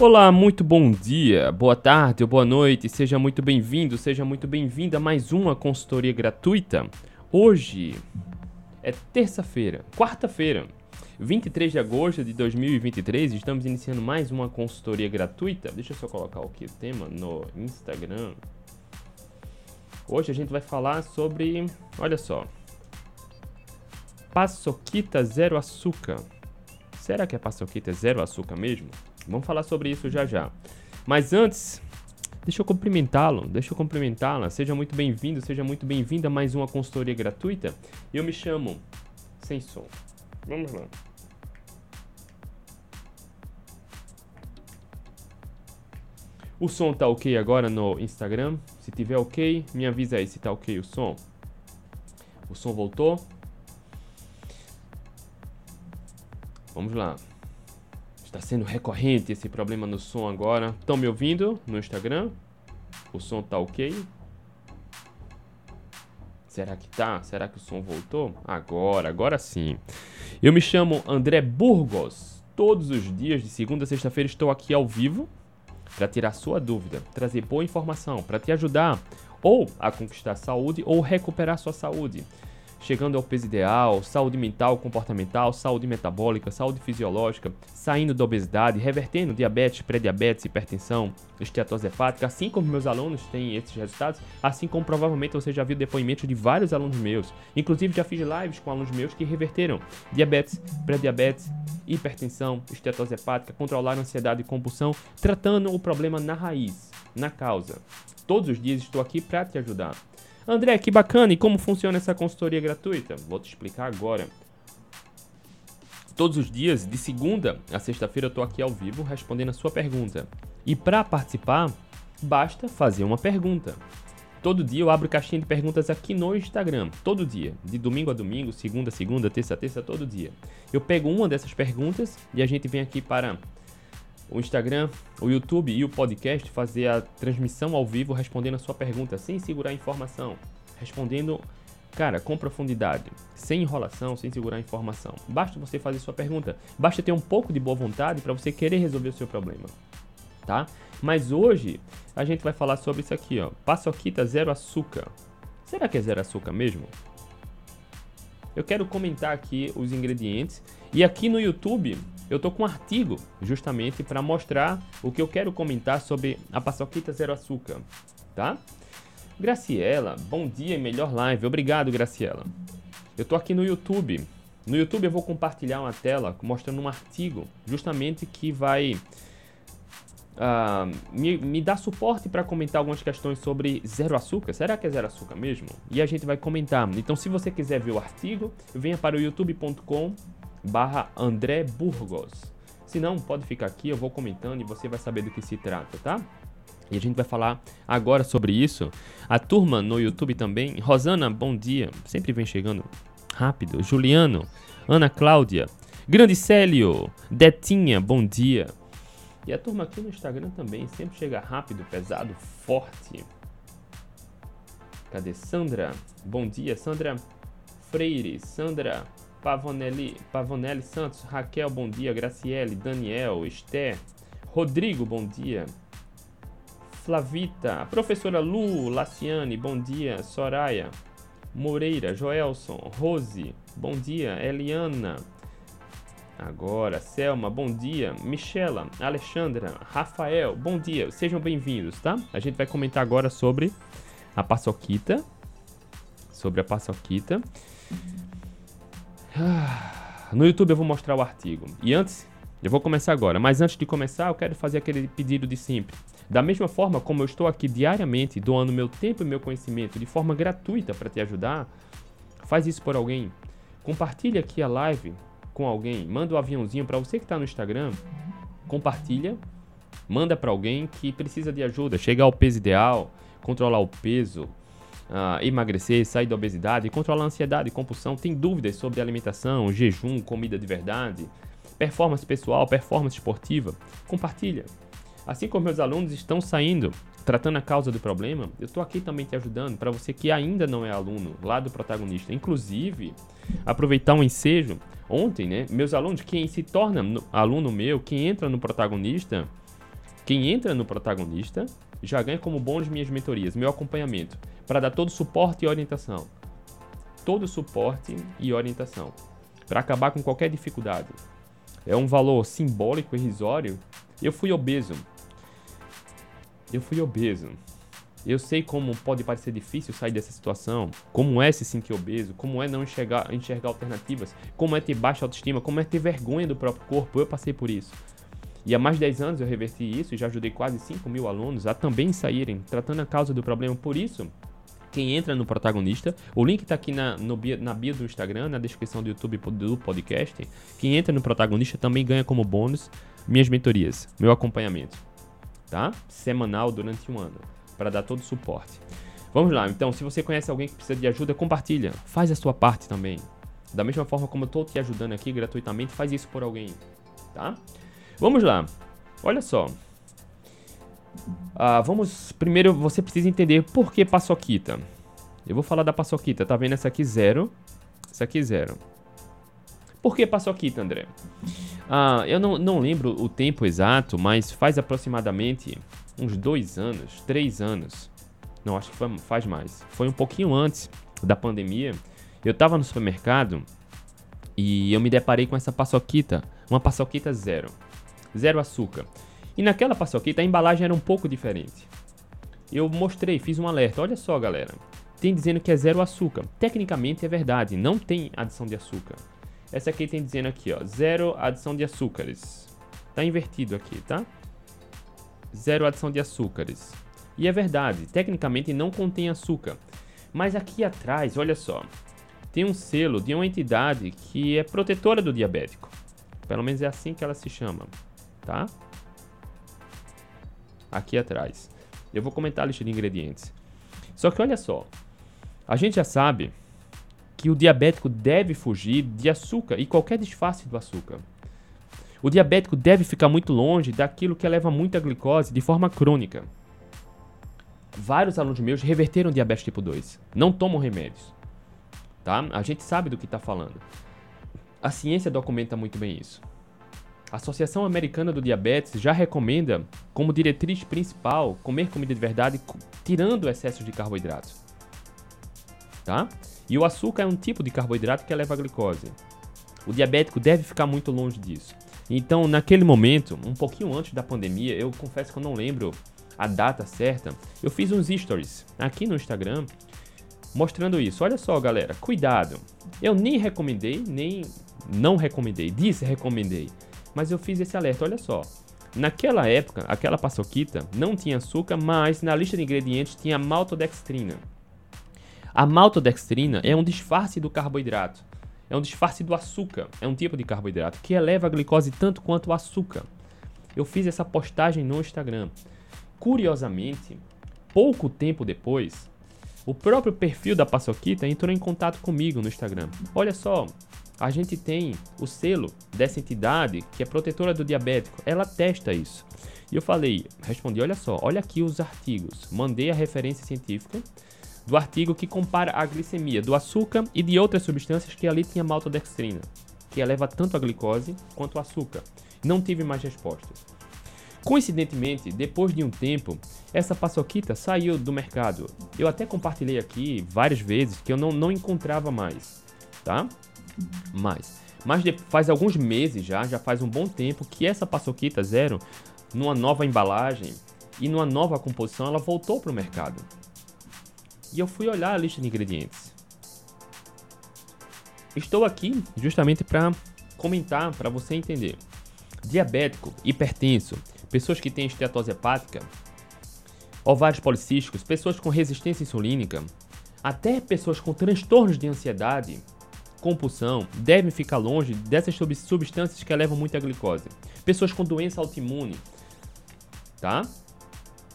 Olá, muito bom dia, boa tarde ou boa noite, seja muito bem-vindo, seja muito bem-vinda a mais uma consultoria gratuita. Hoje é terça-feira, quarta-feira, 23 de agosto de 2023, estamos iniciando mais uma consultoria gratuita. Deixa eu só colocar aqui o tema no Instagram. Hoje a gente vai falar sobre, olha só, paçoquita zero açúcar. Será que a paçoquita é zero açúcar mesmo? Vamos falar sobre isso já já. Mas antes, deixa eu cumprimentá-lo, deixa eu cumprimentá-la. Seja muito bem-vindo, seja muito bem-vinda a mais uma consultoria gratuita. Eu me chamo Sem Som. Vamos lá. O som tá ok agora no Instagram? Se tiver ok, me avisa aí se tá ok o som. O som voltou? Vamos lá. Está sendo recorrente esse problema no som agora. Estão me ouvindo no Instagram? O som tá ok? Será que tá? Será que o som voltou? Agora, agora sim. Eu me chamo André Burgos. Todos os dias, de segunda a sexta-feira, estou aqui ao vivo para tirar sua dúvida, trazer boa informação, para te ajudar ou a conquistar saúde ou recuperar sua saúde chegando ao peso ideal, saúde mental, comportamental, saúde metabólica, saúde fisiológica, saindo da obesidade, revertendo diabetes, pré-diabetes, hipertensão, esteatose hepática, assim como meus alunos têm esses resultados, assim como provavelmente você já viu depoimentos de vários alunos meus. Inclusive já fiz lives com alunos meus que reverteram diabetes, pré-diabetes, hipertensão, esteatose hepática, controlaram ansiedade e compulsão, tratando o problema na raiz, na causa. Todos os dias estou aqui para te ajudar. André, que bacana! E como funciona essa consultoria gratuita? Vou te explicar agora. Todos os dias, de segunda a sexta-feira, eu estou aqui ao vivo respondendo a sua pergunta. E para participar, basta fazer uma pergunta. Todo dia eu abro caixinha de perguntas aqui no Instagram. Todo dia. De domingo a domingo, segunda a segunda, terça a terça, todo dia. Eu pego uma dessas perguntas e a gente vem aqui para o Instagram, o YouTube e o podcast fazer a transmissão ao vivo respondendo a sua pergunta sem segurar a informação, respondendo, cara, com profundidade, sem enrolação, sem segurar a informação. Basta você fazer sua pergunta, basta ter um pouco de boa vontade para você querer resolver o seu problema, tá? Mas hoje a gente vai falar sobre isso aqui, ó, paçoquita zero açúcar. Será que é zero açúcar mesmo? Eu quero comentar aqui os ingredientes e aqui no YouTube eu tô com um artigo justamente para mostrar o que eu quero comentar sobre a paçoquita zero açúcar, tá? Graciela, bom dia e melhor live. Obrigado, Graciela. Eu tô aqui no YouTube. No YouTube eu vou compartilhar uma tela mostrando um artigo justamente que vai Uh, me, me suporte para comentar algumas questões sobre zero açúcar. Será que é zero açúcar mesmo? E a gente vai comentar. Então, se você quiser ver o artigo, venha para o youtube.com barra André Burgos. Se não, pode ficar aqui, eu vou comentando e você vai saber do que se trata, tá? E a gente vai falar agora sobre isso. A turma no YouTube também. Rosana, bom dia. Sempre vem chegando rápido. Juliano, Ana Cláudia, Grande Célio, Detinha, bom dia. E a turma aqui no Instagram também sempre chega rápido, pesado, forte. Cadê Sandra? Bom dia, Sandra Freire, Sandra Pavonelli, Pavonelli Santos, Raquel, bom dia, Graciele, Daniel, Esther, Rodrigo, bom dia. Flavita, professora Lu, Laciane, bom dia, Soraya, Moreira, Joelson, Rose, bom dia, Eliana. Agora, Selma, bom dia, Michela, Alexandra, Rafael, bom dia, sejam bem-vindos, tá? A gente vai comentar agora sobre a paçoquita, sobre a paçoquita. No YouTube eu vou mostrar o artigo. E antes, eu vou começar agora, mas antes de começar, eu quero fazer aquele pedido de sempre. Da mesma forma como eu estou aqui diariamente doando meu tempo e meu conhecimento de forma gratuita para te ajudar, faz isso por alguém. Compartilha aqui a live com alguém, manda o um aviãozinho para você que está no Instagram, compartilha, manda para alguém que precisa de ajuda, chegar ao peso ideal, controlar o peso, uh, emagrecer, sair da obesidade, controlar a ansiedade compulsão, tem dúvidas sobre alimentação, jejum, comida de verdade, performance pessoal, performance esportiva, compartilha. Assim como meus alunos estão saindo, tratando a causa do problema, eu estou aqui também te ajudando para você que ainda não é aluno lá do protagonista. Inclusive, aproveitar um ensejo. Ontem, né, meus alunos, quem se torna aluno meu, quem entra no protagonista, Quem entra no protagonista já ganha como bônus minhas mentorias, meu acompanhamento, para dar todo suporte e orientação. Todo suporte e orientação. Para acabar com qualquer dificuldade. É um valor simbólico, irrisório. Eu fui obeso. Eu fui obeso. Eu sei como pode parecer difícil sair dessa situação, como é se sentir obeso, como é não enxergar, enxergar alternativas, como é ter baixa autoestima, como é ter vergonha do próprio corpo. Eu passei por isso. E há mais de 10 anos eu reverti isso e já ajudei quase 5 mil alunos a também saírem tratando a causa do problema. Por isso, quem entra no protagonista, o link está aqui na, no bio, na bio do Instagram, na descrição do YouTube do podcast. Quem entra no protagonista também ganha como bônus minhas mentorias, meu acompanhamento, tá? Semanal durante um ano, para dar todo o suporte. Vamos lá, então, se você conhece alguém que precisa de ajuda, compartilha, faz a sua parte também. Da mesma forma como eu estou te ajudando aqui gratuitamente, faz isso por alguém, tá? Vamos lá. Olha só. Ah, vamos. Primeiro você precisa entender por que paçoquita. Eu vou falar da paçoquita. Tá vendo essa aqui zero? Essa aqui zero. Por que paçoquita, André? Ah, eu não, não lembro o tempo exato, mas faz aproximadamente uns dois anos, três anos. Não, acho que foi, faz mais. Foi um pouquinho antes da pandemia. Eu tava no supermercado e eu me deparei com essa paçoquita, uma paçoquita zero zero açúcar. E naquela paçoquita a embalagem era um pouco diferente. Eu mostrei, fiz um alerta. Olha só, galera. Tem dizendo que é zero açúcar. Tecnicamente é verdade, não tem adição de açúcar. Essa aqui tem dizendo aqui, ó, zero adição de açúcares. Tá invertido aqui, tá? Zero adição de açúcares. E é verdade, tecnicamente não contém açúcar. Mas aqui atrás, olha só, tem um selo de uma entidade que é protetora do diabético. Pelo menos é assim que ela se chama tá? Aqui atrás. Eu vou comentar a lista de ingredientes. Só que olha só, a gente já sabe que o diabético deve fugir de açúcar e qualquer disfarce do açúcar. O diabético deve ficar muito longe daquilo que eleva muita glicose de forma crônica. Vários alunos meus reverteram diabetes tipo 2, não tomam remédios. Tá? A gente sabe do que está falando. A ciência documenta muito bem isso. A Associação Americana do Diabetes já recomenda, como diretriz principal, comer comida de verdade tirando excessos de carboidratos. Tá? E o açúcar é um tipo de carboidrato que eleva a glicose. O diabético deve ficar muito longe disso. Então, naquele momento, um pouquinho antes da pandemia, eu confesso que eu não lembro a data certa, eu fiz uns stories aqui no Instagram mostrando isso. Olha só, galera, cuidado. Eu nem recomendei, nem não recomendei, disse recomendei mas eu fiz esse alerta, olha só. Naquela época, aquela paçoquita não tinha açúcar, mas na lista de ingredientes tinha maltodextrina. A maltodextrina é um disfarce do carboidrato. É um disfarce do açúcar. É um tipo de carboidrato que eleva a glicose tanto quanto o açúcar. Eu fiz essa postagem no Instagram. Curiosamente, pouco tempo depois, o próprio perfil da Paçoquita entrou em contato comigo no Instagram. Olha só, a gente tem o selo dessa entidade que é protetora do diabético. Ela testa isso. E eu falei, respondi, olha só, olha aqui os artigos. Mandei a referência científica do artigo que compara a glicemia do açúcar e de outras substâncias que ali tinha maltodextrina, que eleva tanto a glicose quanto o açúcar. Não tive mais respostas. Coincidentemente, depois de um tempo, essa paçoquita saiu do mercado. Eu até compartilhei aqui várias vezes que eu não, não encontrava mais, tá? Mais. Mas faz alguns meses já, já faz um bom tempo que essa paçoquita zero, numa nova embalagem e numa nova composição, ela voltou para o mercado. E eu fui olhar a lista de ingredientes. Estou aqui justamente para comentar, para você entender. Diabético, hipertenso, pessoas que têm esteatose hepática, ovários policísticos, pessoas com resistência insulínica, até pessoas com transtornos de ansiedade, compulsão devem ficar longe dessas substâncias que elevam muita glicose. Pessoas com doença autoimune, tá?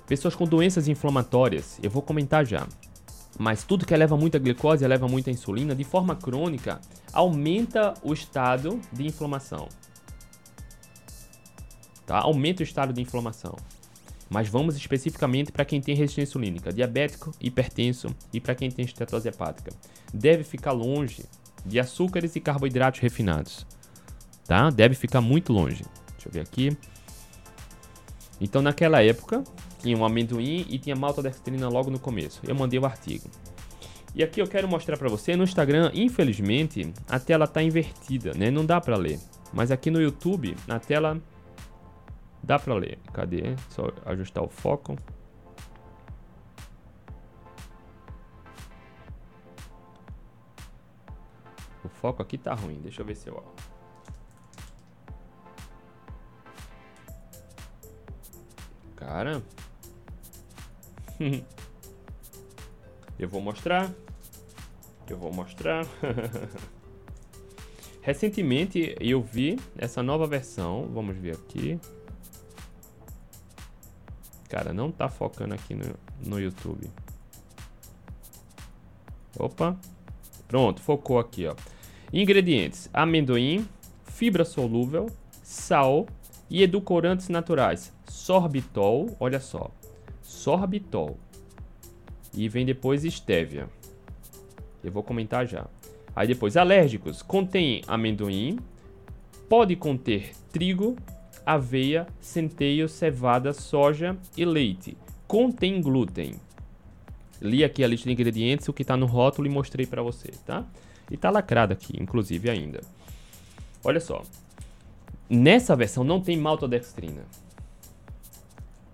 Pessoas com doenças inflamatórias, eu vou comentar já. Mas tudo que eleva muita glicose, eleva muita insulina, de forma crônica, aumenta o estado de inflamação. Tá? Aumenta o estado de inflamação. Mas vamos especificamente para quem tem resistência insulínica, diabético, hipertenso e para quem tem estetose hepática. Deve ficar longe de açúcares e carboidratos refinados. Tá? Deve ficar muito longe. Deixa eu ver aqui. Então naquela época tinha um amendoim e tinha maltodextrina logo no começo. Eu mandei o artigo. E aqui eu quero mostrar para você no Instagram, infelizmente, a tela está invertida, né? Não dá para ler. Mas aqui no YouTube, a tela dá para ler. Cadê? Só ajustar o foco. Foco aqui tá ruim. Deixa eu ver se eu Cara. eu vou mostrar. Eu vou mostrar. Recentemente eu vi essa nova versão. Vamos ver aqui. Cara, não tá focando aqui no, no YouTube. Opa. Pronto, focou aqui, ó. Ingredientes: amendoim, fibra solúvel, sal e edulcorantes naturais sorbitol, olha só, sorbitol. E vem depois estévia. Eu vou comentar já. Aí depois, alérgicos, contém amendoim, pode conter trigo, aveia, centeio, cevada, soja e leite. Contém glúten. Li aqui a lista de ingredientes, o que está no rótulo e mostrei para você, tá? E tá lacrado aqui, inclusive ainda. Olha só. Nessa versão não tem maltodextrina.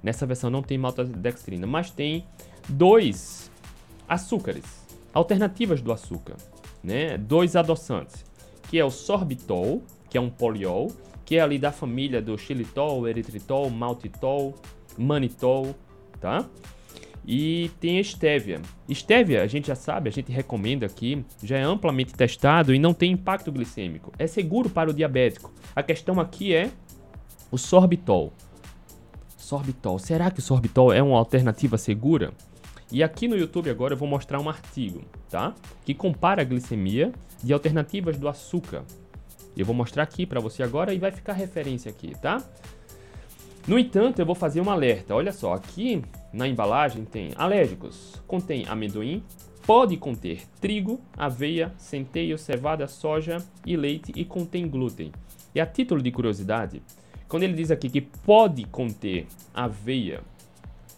Nessa versão não tem maltodextrina, mas tem dois açúcares, alternativas do açúcar, né? Dois adoçantes, que é o sorbitol, que é um poliol, que é ali da família do xilitol, eritritol, maltitol, manitol, tá? E tem a estévia. Estévia, a gente já sabe, a gente recomenda aqui, já é amplamente testado e não tem impacto glicêmico. É seguro para o diabético. A questão aqui é o sorbitol. Sorbitol. Será que o sorbitol é uma alternativa segura? E aqui no YouTube agora eu vou mostrar um artigo, tá? Que compara a glicemia de alternativas do açúcar. Eu vou mostrar aqui para você agora e vai ficar referência aqui, tá? No entanto, eu vou fazer um alerta. Olha só, aqui na embalagem tem alérgicos, contém amendoim, pode conter trigo, aveia, centeio, cevada, soja e leite e contém glúten. E a título de curiosidade, quando ele diz aqui que pode conter aveia,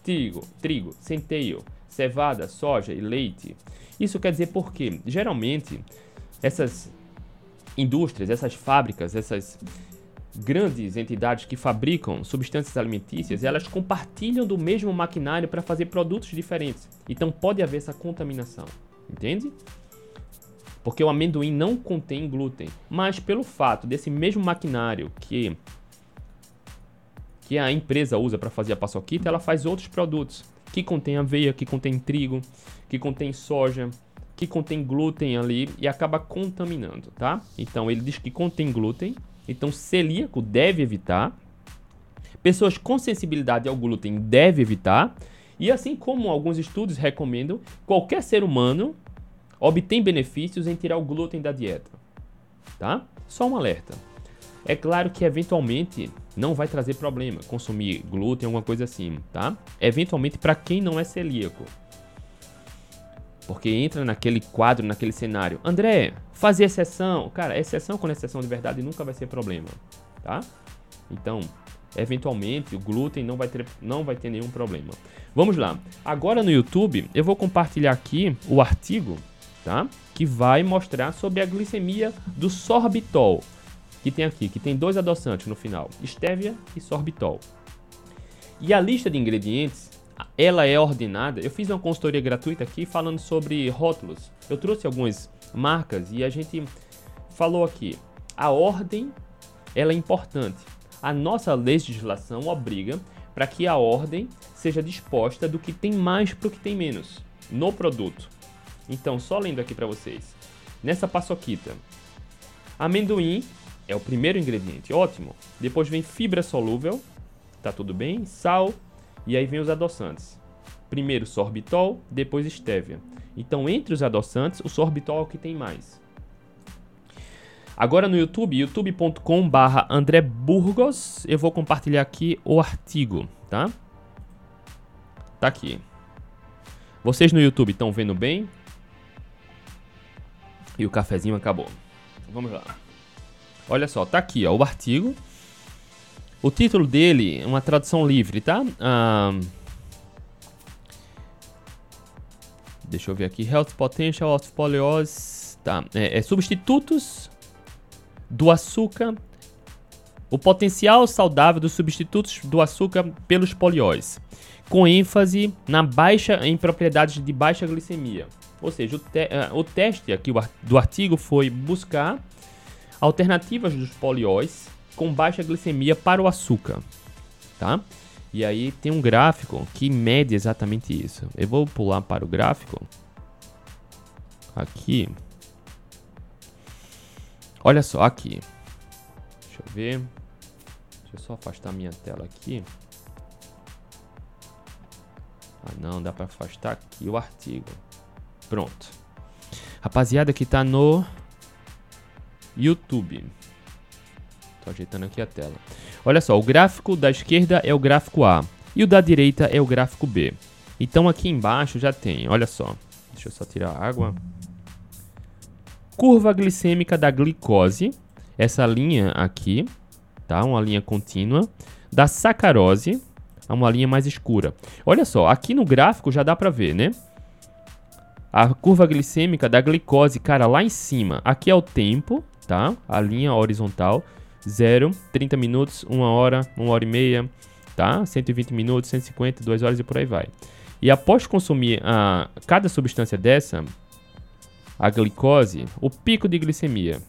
trigo, trigo, centeio, cevada, soja e leite, isso quer dizer porque geralmente essas indústrias, essas fábricas, essas grandes entidades que fabricam substâncias alimentícias, elas compartilham do mesmo maquinário para fazer produtos diferentes. Então pode haver essa contaminação, entende? Porque o amendoim não contém glúten, mas pelo fato desse mesmo maquinário que que a empresa usa para fazer a paçoquita, ela faz outros produtos que contém aveia, que contém trigo, que contém soja, que contém glúten ali e acaba contaminando, tá? Então ele diz que contém glúten, então celíaco deve evitar. Pessoas com sensibilidade ao glúten deve evitar. E assim como alguns estudos recomendam, qualquer ser humano obtém benefícios em tirar o glúten da dieta, tá? Só um alerta. É claro que eventualmente não vai trazer problema consumir glúten, alguma coisa assim, tá? Eventualmente para quem não é celíaco. Porque entra naquele quadro, naquele cenário. André, fazer exceção. Cara, exceção com exceção de verdade nunca vai ser problema, tá? Então, eventualmente o glúten não vai ter, não vai ter nenhum problema. Vamos lá. Agora no YouTube eu vou compartilhar aqui o artigo, tá? Que vai mostrar sobre a glicemia do sorbitol que tem aqui, que tem dois adoçantes no final, estévia e sorbitol. E a lista de ingredientes, ela é ordenada. Eu fiz uma consultoria gratuita aqui falando sobre rótulos. Eu trouxe algumas marcas e a gente falou aqui. A ordem, ela é importante. A nossa legislação obriga para que a ordem seja disposta do que tem mais para o que tem menos no produto. Então, só lendo aqui para vocês. Nessa paçoquita, amendoim é o primeiro ingrediente, ótimo. Depois vem fibra solúvel, tá tudo bem, sal e aí vem os adoçantes. Primeiro sorbitol, depois estévia. Então, entre os adoçantes, o sorbitol é o que tem mais. Agora no YouTube, youtube.com/barra André Burgos, eu vou compartilhar aqui o artigo, tá? Tá aqui. Vocês no YouTube estão vendo bem? E o cafezinho acabou. Vamos lá. Olha só, tá aqui ó, o artigo. O título dele, uma tradução livre, tá? Ah, deixa eu ver aqui. Health Potential of Poliose. Tá. É, é substitutos do açúcar. O potencial saudável dos substitutos do açúcar pelos polióis. Com ênfase na baixa em propriedades de baixa glicemia. Ou seja, o, te, uh, o teste aqui do artigo foi buscar alternativas dos polióis com baixa glicemia para o açúcar, tá? E aí tem um gráfico que mede exatamente isso. Eu vou pular para o gráfico. Aqui. Olha só, aqui. Deixa eu ver. Deixa eu só afastar minha tela aqui. Ah, não, dá para afastar aqui o artigo. Pronto. Rapaziada que tá no YouTube. Tô ajeitando aqui a tela. Olha só, o gráfico da esquerda é o gráfico A e o da direita é o gráfico B. Então aqui embaixo já tem, olha só. Deixa eu só tirar a água. Curva glicêmica da glicose, essa linha aqui, tá? Uma linha contínua. Da sacarose, uma linha mais escura. Olha só, aqui no gráfico já dá para ver, né? A curva glicêmica da glicose, cara, lá em cima. Aqui é o tempo, tá? A linha horizontal. 0, 30 minutos, 1 hora, 1 hora e meia, tá? 120 minutos, 150, 2 horas e por aí vai. E após consumir a, cada substância dessa, a glicose, o pico de glicemia,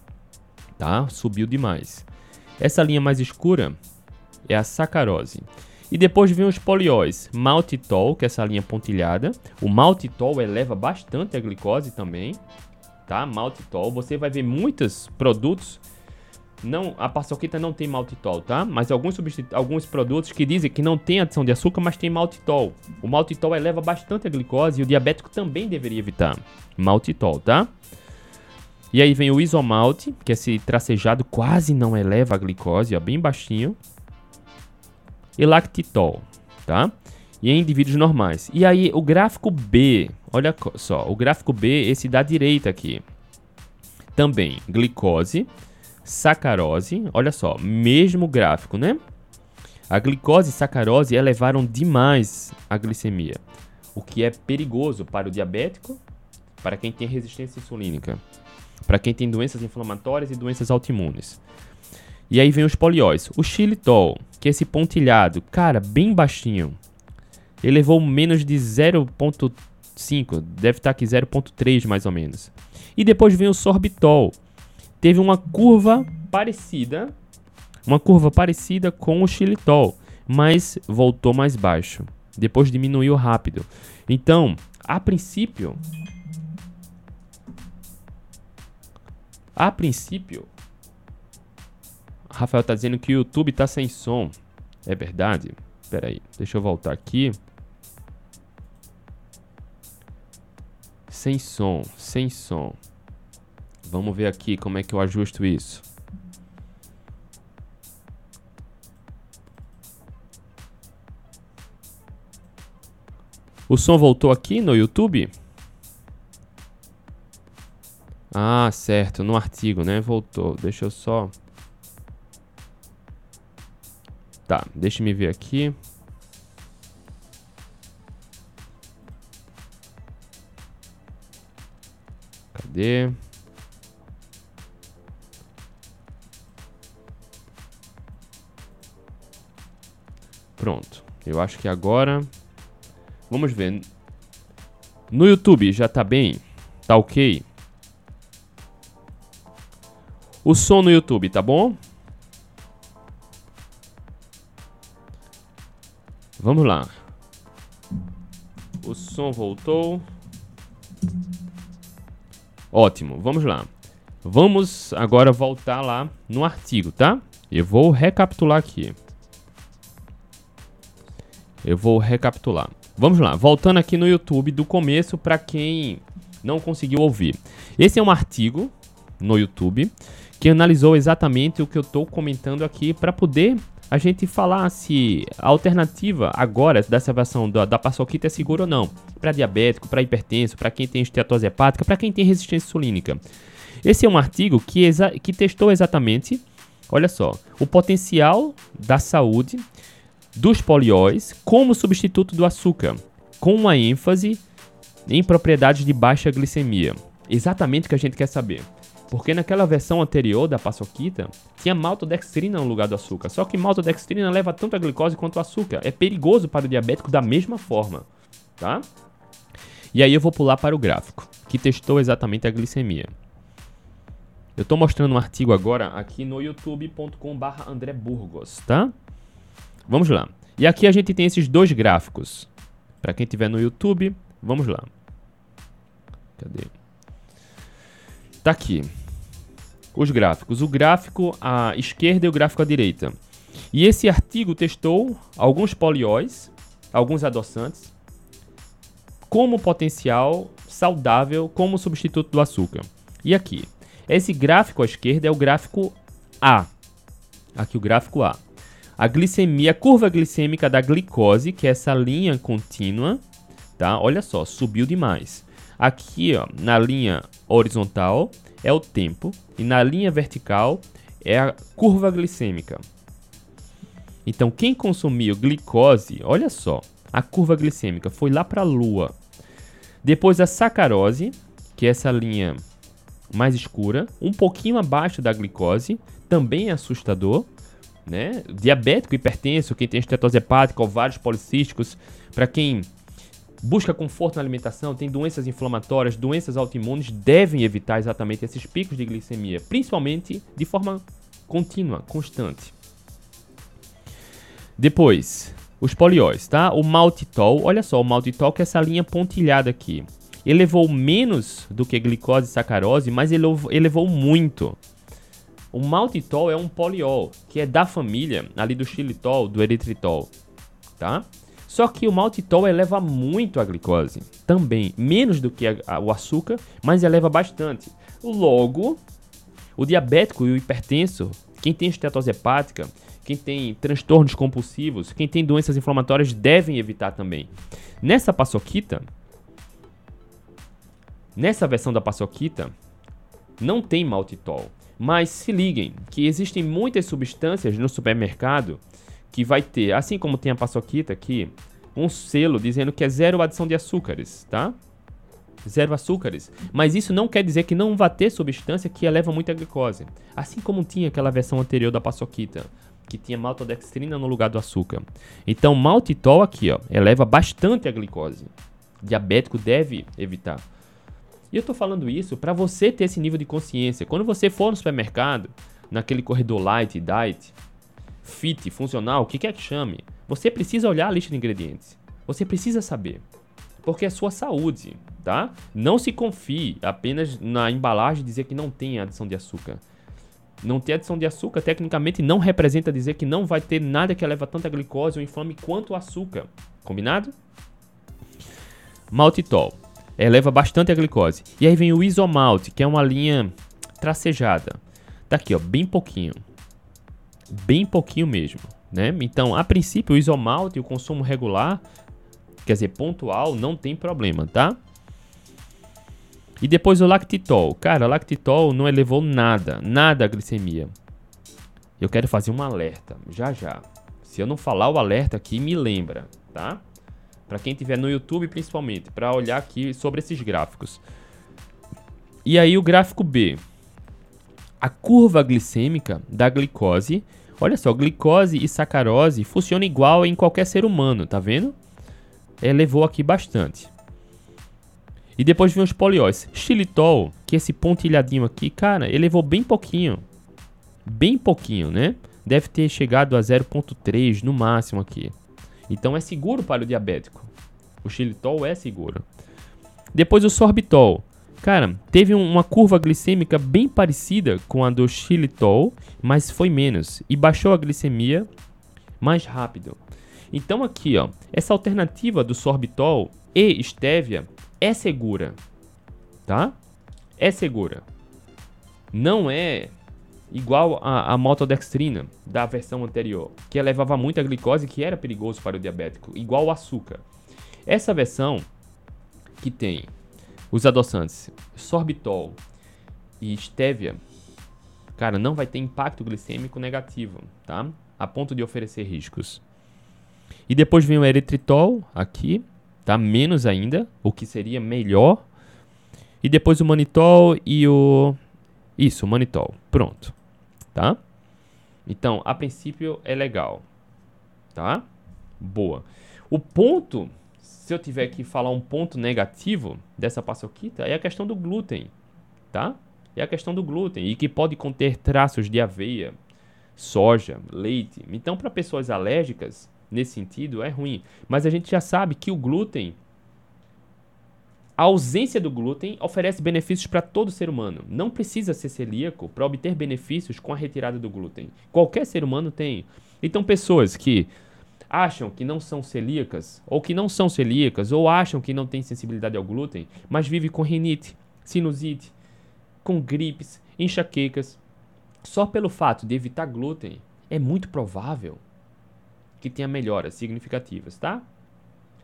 tá? Subiu demais. Essa linha mais escura é a sacarose. E depois vem os polióis, maltitol, que é essa linha pontilhada. O maltitol eleva bastante a glicose também, tá? Maltitol, você vai ver muitos produtos não, a paçoquita não tem maltitol, tá? Mas alguns, alguns produtos que dizem que não tem adição de açúcar, mas tem maltitol. O maltitol eleva bastante a glicose e o diabético também deveria evitar maltitol, tá? E aí vem o isomalte, que esse tracejado quase não eleva a glicose, ó, bem baixinho. E lactitol, tá? E em indivíduos normais. E aí o gráfico B, olha só, o gráfico B, esse da direita aqui. Também glicose sacarose, olha só, mesmo gráfico, né? A glicose e sacarose elevaram demais a glicemia, o que é perigoso para o diabético, para quem tem resistência insulínica, para quem tem doenças inflamatórias e doenças autoimunes. E aí vem os polióis. O xilitol, que é esse pontilhado, cara, bem baixinho. Ele levou menos de 0.5, deve estar aqui 0.3 mais ou menos. E depois vem o sorbitol, teve uma curva parecida, uma curva parecida com o xilitol, mas voltou mais baixo. Depois diminuiu rápido. Então, a princípio, a princípio, Rafael está dizendo que o YouTube está sem som. É verdade? Espera aí, deixa eu voltar aqui. Sem som, sem som. Vamos ver aqui como é que eu ajusto isso. O som voltou aqui no YouTube? Ah, certo, no artigo, né? Voltou. Deixa eu só. Tá, deixa me ver aqui. Cadê? Pronto. Eu acho que agora. Vamos ver. No YouTube já tá bem? Tá ok? O som no YouTube tá bom? Vamos lá. O som voltou. Ótimo, vamos lá. Vamos agora voltar lá no artigo, tá? Eu vou recapitular aqui. Eu vou recapitular. Vamos lá, voltando aqui no YouTube do começo para quem não conseguiu ouvir. Esse é um artigo no YouTube que analisou exatamente o que eu estou comentando aqui para poder a gente falar se a alternativa agora dessa versão da, da é segura ou não. Para diabético, para hipertenso, para quem tem esteatose hepática, para quem tem resistência insulínica. Esse é um artigo que, que testou exatamente Olha só, o potencial da saúde dos polióis como substituto do açúcar, com uma ênfase em propriedades de baixa glicemia. Exatamente o que a gente quer saber. Porque naquela versão anterior da paçoquita, tinha maltodextrina no lugar do açúcar. Só que maltodextrina leva tanto a glicose quanto o açúcar. É perigoso para o diabético da mesma forma, tá? E aí eu vou pular para o gráfico, que testou exatamente a glicemia. Eu estou mostrando um artigo agora aqui no youtube.com/barra André Burgos, tá? Vamos lá. E aqui a gente tem esses dois gráficos. Para quem tiver no YouTube, vamos lá. Cadê? Tá aqui. Os gráficos. O gráfico à esquerda e o gráfico à direita. E esse artigo testou alguns polióis, alguns adoçantes, como potencial saudável como substituto do açúcar. E aqui, esse gráfico à esquerda é o gráfico A. Aqui o gráfico A. A glicemia, a curva glicêmica da glicose, que é essa linha contínua, tá? Olha só, subiu demais. Aqui, ó, na linha horizontal é o tempo e na linha vertical é a curva glicêmica. Então, quem consumiu glicose, olha só, a curva glicêmica foi lá para a lua. Depois a sacarose, que é essa linha mais escura, um pouquinho abaixo da glicose, também é assustador. Né? Diabético, hipertenso, quem tem estetose hepática, ovários policísticos, para quem busca conforto na alimentação, tem doenças inflamatórias, doenças autoimunes, devem evitar exatamente esses picos de glicemia, principalmente de forma contínua, constante. Depois, os polióis, tá? O maltitol, olha só, o maltitol que é essa linha pontilhada aqui. Elevou menos do que glicose e sacarose, mas elevou, elevou muito. O maltitol é um poliol, que é da família ali do xilitol, do eritritol, tá? Só que o maltitol eleva muito a glicose, também, menos do que a, a, o açúcar, mas eleva bastante. Logo, o diabético e o hipertenso, quem tem estetose hepática, quem tem transtornos compulsivos, quem tem doenças inflamatórias devem evitar também. Nessa paçoquita, nessa versão da paçoquita, não tem maltitol. Mas se liguem que existem muitas substâncias no supermercado que vai ter, assim como tem a paçoquita aqui, um selo dizendo que é zero adição de açúcares, tá? Zero açúcares. Mas isso não quer dizer que não vai ter substância que eleva muito a glicose. Assim como tinha aquela versão anterior da paçoquita, que tinha maltodextrina no lugar do açúcar. Então, maltitol aqui, ó, eleva bastante a glicose. Diabético deve evitar. E eu tô falando isso para você ter esse nível de consciência. Quando você for no supermercado, naquele corredor light, diet, fit, funcional, o que quer que chame, você precisa olhar a lista de ingredientes. Você precisa saber. Porque é sua saúde, tá? Não se confie apenas na embalagem dizer que não tem adição de açúcar. Não ter adição de açúcar tecnicamente não representa dizer que não vai ter nada que leva tanta glicose ou inflame quanto o açúcar. Combinado? Maltitol. Eleva bastante a glicose. E aí vem o isomalte, que é uma linha tracejada. Tá aqui, ó, bem pouquinho bem pouquinho mesmo, né? Então, a princípio, o isomalte e o consumo regular, quer dizer, pontual, não tem problema, tá? E depois o lactitol. Cara, o lactitol não elevou nada, nada a glicemia. Eu quero fazer um alerta, já já. Se eu não falar o alerta aqui, me lembra, tá? Para quem tiver no YouTube principalmente, para olhar aqui sobre esses gráficos. E aí o gráfico B. A curva glicêmica da glicose Olha só, glicose e sacarose funcionam igual em qualquer ser humano, tá vendo? Elevou aqui bastante. E depois vem os polióis. Xilitol, que é esse pontilhadinho aqui, cara, elevou bem pouquinho. Bem pouquinho, né? Deve ter chegado a 0.3 no máximo aqui. Então é seguro para o diabético. O xilitol é seguro. Depois o sorbitol. Cara, teve uma curva glicêmica bem parecida com a do xilitol, mas foi menos e baixou a glicemia mais rápido. Então aqui, ó, essa alternativa do sorbitol e stevia é segura, tá? É segura. Não é igual a, a maltodextrina da versão anterior, que elevava muito a glicose que era perigoso para o diabético, igual o açúcar. Essa versão que tem os adoçantes sorbitol e stevia, cara, não vai ter impacto glicêmico negativo, tá? A ponto de oferecer riscos. E depois vem o eritritol aqui, tá? Menos ainda, o que seria melhor. E depois o manitol e o isso, o manitol. Pronto, tá? Então, a princípio é legal, tá? Boa. O ponto, se eu tiver que falar um ponto negativo dessa paçoquita, é a questão do glúten, tá? É a questão do glúten e que pode conter traços de aveia, soja, leite. Então, para pessoas alérgicas, nesse sentido, é ruim. Mas a gente já sabe que o glúten, a ausência do glúten oferece benefícios para todo ser humano. Não precisa ser celíaco para obter benefícios com a retirada do glúten. Qualquer ser humano tem. Então, pessoas que acham que não são celíacas, ou que não são celíacas, ou acham que não têm sensibilidade ao glúten, mas vivem com rinite, sinusite, com gripes, enxaquecas, só pelo fato de evitar glúten, é muito provável que tenha melhoras significativas, tá?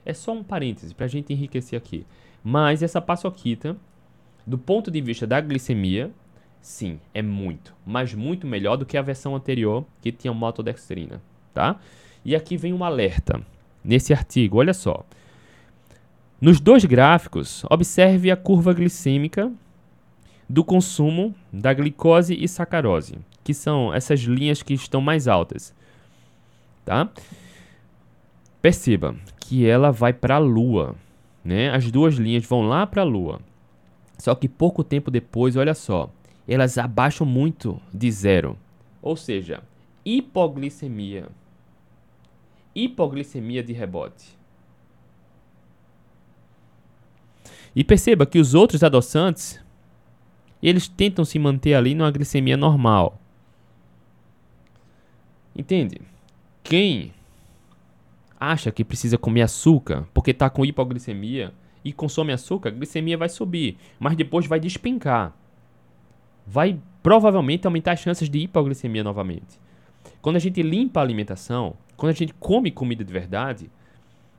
É só um parêntese para a gente enriquecer aqui. Mas essa paçoquita, do ponto de vista da glicemia, sim, é muito, mas muito melhor do que a versão anterior que tinha maltodextrina, tá? E aqui vem um alerta nesse artigo, olha só. Nos dois gráficos, observe a curva glicêmica do consumo da glicose e sacarose, que são essas linhas que estão mais altas. Tá? Perceba que ela vai para a lua, né? As duas linhas vão lá para a lua. Só que pouco tempo depois, olha só, elas abaixam muito de zero. Ou seja, hipoglicemia. Hipoglicemia de rebote. E perceba que os outros adoçantes eles tentam se manter ali numa glicemia normal. Entende? Quem acha que precisa comer açúcar porque está com hipoglicemia e consome açúcar, a glicemia vai subir, mas depois vai despencar. Vai provavelmente aumentar as chances de hipoglicemia novamente. Quando a gente limpa a alimentação, quando a gente come comida de verdade,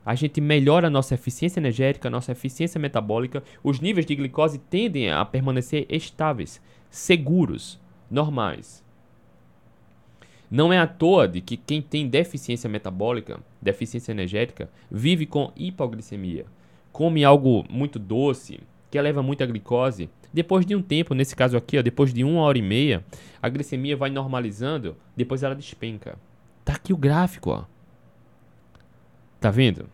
a gente melhora a nossa eficiência energética, a nossa eficiência metabólica, os níveis de glicose tendem a permanecer estáveis, seguros, normais. Não é à toa de que quem tem deficiência metabólica, deficiência energética, vive com hipoglicemia. Come algo muito doce, que eleva muita glicose. Depois de um tempo, nesse caso aqui, ó, depois de uma hora e meia, a glicemia vai normalizando, depois ela despenca. Tá aqui o gráfico, ó. Tá vendo?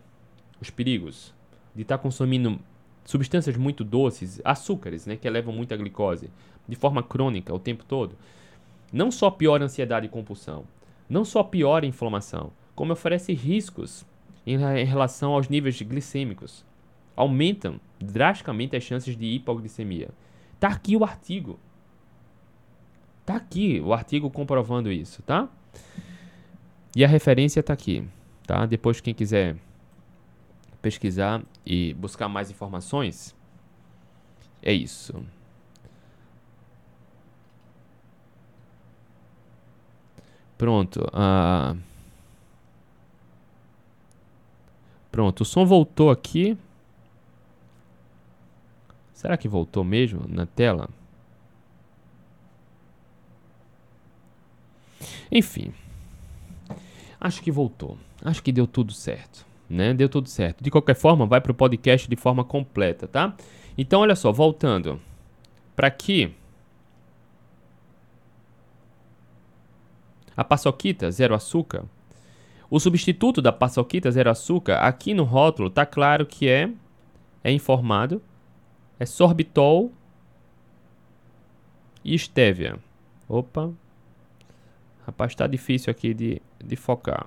os perigos de estar tá consumindo substâncias muito doces, açúcares, né, que elevam muita glicose, de forma crônica o tempo todo, não só piora a ansiedade e compulsão, não só piora a inflamação, como oferece riscos em, relação aos níveis glicêmicos. Aumentam drasticamente as chances de hipoglicemia. Tá aqui o artigo. Tá aqui o artigo comprovando isso, tá? E a referência tá aqui, tá? Depois quem quiser pesquisar e buscar mais informações, é isso. Pronto. Uh... Pronto, o som voltou aqui. Será que voltou mesmo na tela? Enfim. Acho que voltou. Acho que deu tudo certo né? Deu tudo certo. De qualquer forma, vai para o podcast de forma completa, tá? Então, olha só, voltando para aqui. A paçoquita zero açúcar. O substituto da paçoquita zero açúcar, aqui no rótulo, tá claro que é é informado é sorbitol e estévia. Opa. Rapaz, tá difícil aqui de, de focar.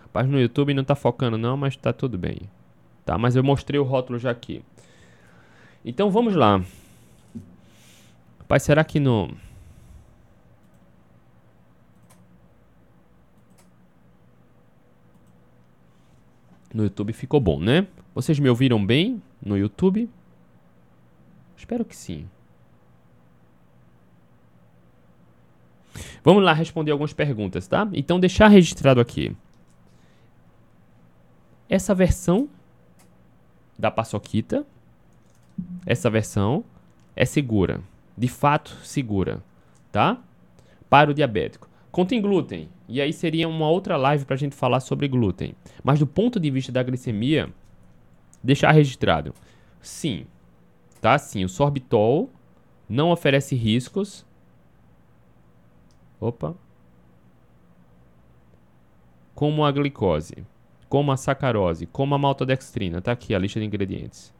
Rapaz, no YouTube não tá focando não, mas tá tudo bem. Tá? Mas eu mostrei o rótulo já aqui. Então vamos lá. Rapaz, será que no... No YouTube ficou bom, né? Vocês me ouviram bem no YouTube? Espero que sim. Vamos lá responder algumas perguntas, tá? Então deixar registrado aqui essa versão da paçoquita, essa versão é segura. De fato, segura, tá? Para o diabético. Contém glúten. E aí seria uma outra live para a gente falar sobre glúten. Mas do ponto de vista da glicemia, deixar registrado. Sim, tá? Sim, o sorbitol não oferece riscos. Opa. Como a glicose, como a sacarose, como a maltodextrina. Tá aqui a lista de ingredientes.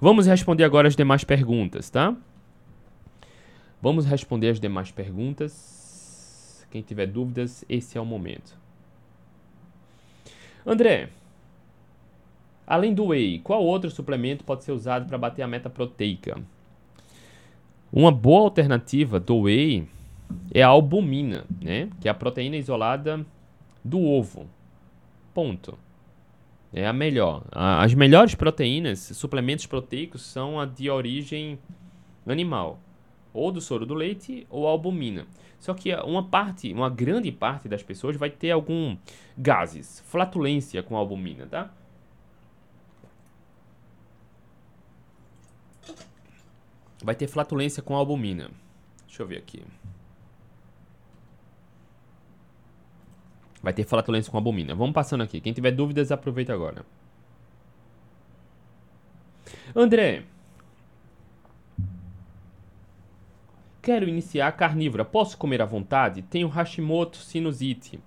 Vamos responder agora as demais perguntas, tá? Vamos responder as demais perguntas. Quem tiver dúvidas, esse é o momento. André, além do whey, qual outro suplemento pode ser usado para bater a meta proteica? Uma boa alternativa do whey é a albumina, né? Que é a proteína isolada do ovo. Ponto. É a melhor. As melhores proteínas, suplementos proteicos, são a de origem animal. Ou do soro do leite ou albumina. Só que uma parte, uma grande parte das pessoas vai ter algum gases, flatulência com albumina, tá? Vai ter flatulência com albumina. Deixa eu ver aqui. Vai ter flatulência com albumina. Vamos passando aqui. Quem tiver dúvidas, aproveita agora. André. Quero iniciar carnívora. Posso comer à vontade? Tenho Hashimoto sinusite.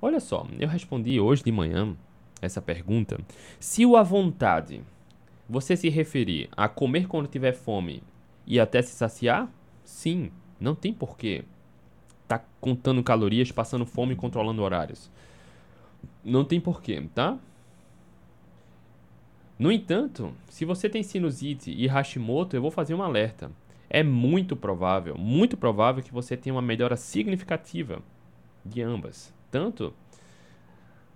Olha só, eu respondi hoje de manhã essa pergunta. Se o à vontade você se referir a comer quando tiver fome e até se saciar, sim, não tem porquê tá contando calorias, passando fome e controlando horários. Não tem porquê, tá? No entanto, se você tem sinusite e Hashimoto, eu vou fazer um alerta. É muito provável, muito provável que você tenha uma melhora significativa de ambas, tanto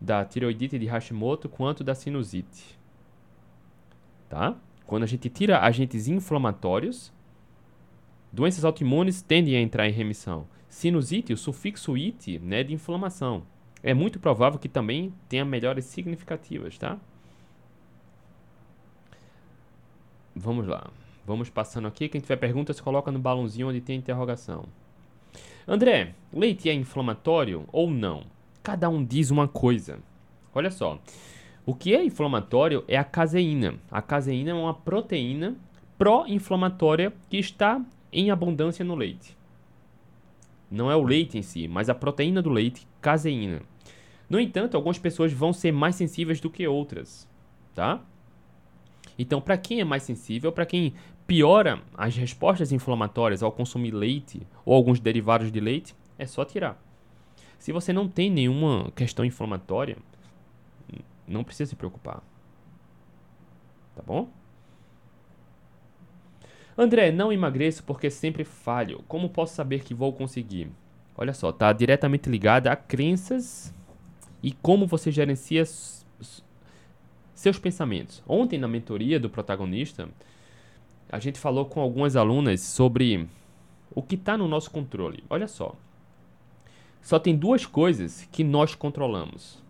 da tireoidite de Hashimoto quanto da sinusite. Tá? Quando a gente tira agentes inflamatórios, doenças autoimunes tendem a entrar em remissão. Sinusite, o sufixo ite, né, de inflamação. É muito provável que também tenha melhoras significativas, tá? Vamos lá. Vamos passando aqui. Quem tiver perguntas, coloca no balãozinho onde tem interrogação. André, leite é inflamatório ou não? Cada um diz uma coisa. Olha só. O que é inflamatório é a caseína. A caseína é uma proteína pró-inflamatória que está em abundância no leite. Não é o leite em si, mas a proteína do leite, caseína. No entanto, algumas pessoas vão ser mais sensíveis do que outras, tá? Então, para quem é mais sensível, para quem piora as respostas inflamatórias ao consumir leite ou alguns derivados de leite, é só tirar. Se você não tem nenhuma questão inflamatória, não precisa se preocupar. Tá bom? André, não emagreço porque sempre falho. Como posso saber que vou conseguir? Olha só, está diretamente ligada a crenças e como você gerencia seus pensamentos. Ontem na mentoria do protagonista, a gente falou com algumas alunas sobre o que está no nosso controle. Olha só. Só tem duas coisas que nós controlamos.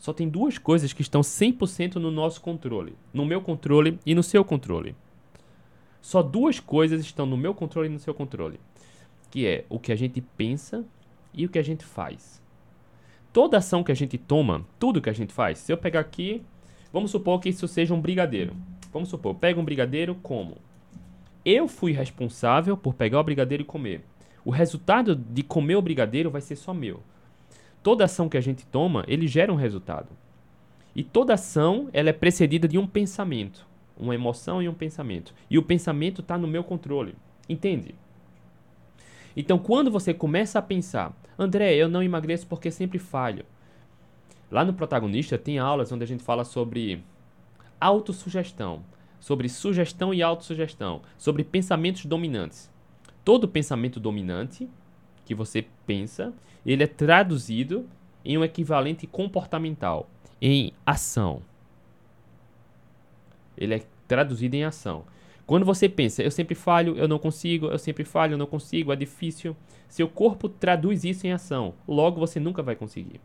Só tem duas coisas que estão 100% no nosso controle. No meu controle e no seu controle. Só duas coisas estão no meu controle e no seu controle, que é o que a gente pensa e o que a gente faz. Toda ação que a gente toma, tudo que a gente faz, se eu pegar aqui, vamos supor que isso seja um brigadeiro. Vamos supor, pega um brigadeiro como? Eu fui responsável por pegar o brigadeiro e comer. O resultado de comer o brigadeiro vai ser só meu. Toda ação que a gente toma, ele gera um resultado. E toda ação, ela é precedida de um pensamento uma emoção e um pensamento. E o pensamento está no meu controle. Entende? Então, quando você começa a pensar, André, eu não emagreço porque sempre falho. Lá no protagonista tem aulas onde a gente fala sobre autossugestão, sobre sugestão e autossugestão, sobre pensamentos dominantes. Todo pensamento dominante que você pensa, ele é traduzido em um equivalente comportamental, em ação ele é traduzido em ação. Quando você pensa, eu sempre falho, eu não consigo, eu sempre falho, eu não consigo, é difícil, seu corpo traduz isso em ação. Logo você nunca vai conseguir.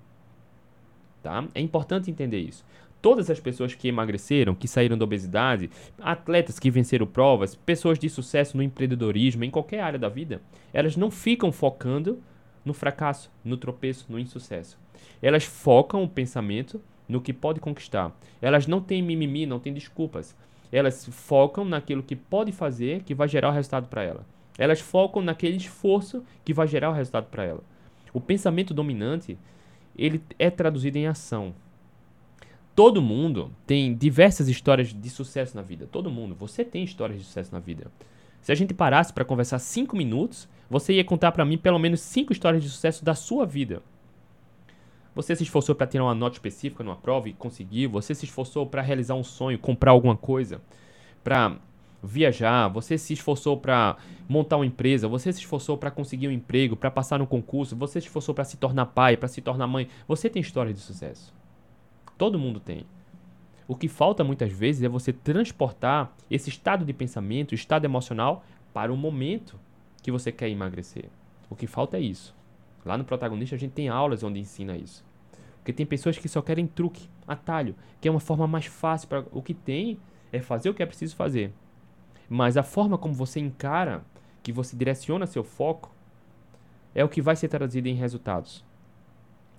Tá? É importante entender isso. Todas as pessoas que emagreceram, que saíram da obesidade, atletas que venceram provas, pessoas de sucesso no empreendedorismo, em qualquer área da vida, elas não ficam focando no fracasso, no tropeço, no insucesso. Elas focam o pensamento no que pode conquistar. Elas não têm mimimi, não têm desculpas. Elas focam naquilo que pode fazer, que vai gerar o resultado para ela. Elas focam naquele esforço que vai gerar o resultado para ela. O pensamento dominante, ele é traduzido em ação. Todo mundo tem diversas histórias de sucesso na vida. Todo mundo. Você tem histórias de sucesso na vida. Se a gente parasse para conversar cinco minutos, você ia contar para mim pelo menos cinco histórias de sucesso da sua vida. Você se esforçou para tirar uma nota específica numa prova e conseguiu. Você se esforçou para realizar um sonho, comprar alguma coisa, para viajar. Você se esforçou para montar uma empresa. Você se esforçou para conseguir um emprego, para passar no concurso. Você se esforçou para se tornar pai, para se tornar mãe. Você tem história de sucesso. Todo mundo tem. O que falta muitas vezes é você transportar esse estado de pensamento, estado emocional, para o momento que você quer emagrecer. O que falta é isso. Lá no protagonista a gente tem aulas onde ensina isso. Porque tem pessoas que só querem truque, atalho, que é uma forma mais fácil para o que tem é fazer o que é preciso fazer. Mas a forma como você encara, que você direciona seu foco, é o que vai ser traduzido em resultados.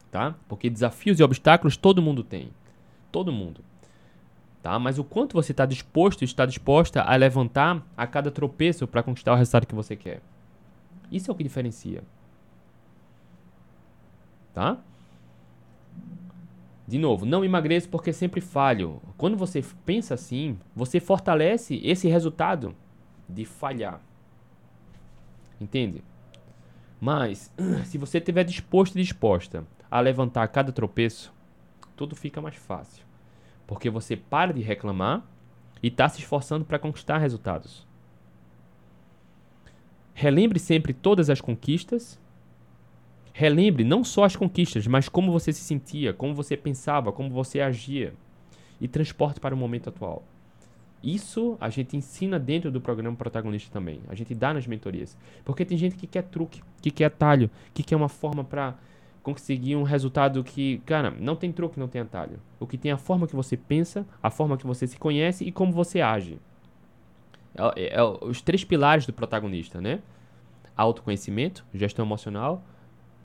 Tá? Porque desafios e obstáculos todo mundo tem. Todo mundo. Tá? Mas o quanto você está disposto, está disposta a levantar a cada tropeço para conquistar o resultado que você quer. Isso é o que diferencia tá? De novo, não emagreço porque sempre falho. Quando você pensa assim, você fortalece esse resultado de falhar. Entende? Mas, se você estiver disposto e disposta a levantar cada tropeço, tudo fica mais fácil. Porque você para de reclamar e está se esforçando para conquistar resultados. Relembre sempre todas as conquistas Relembre não só as conquistas, mas como você se sentia, como você pensava, como você agia. E transporte para o momento atual. Isso a gente ensina dentro do programa protagonista também. A gente dá nas mentorias. Porque tem gente que quer truque, que quer atalho, que quer uma forma para conseguir um resultado que, cara, não tem truque, não tem atalho. O que tem é a forma que você pensa, a forma que você se conhece e como você age. É, é, é os três pilares do protagonista, né? Autoconhecimento, gestão emocional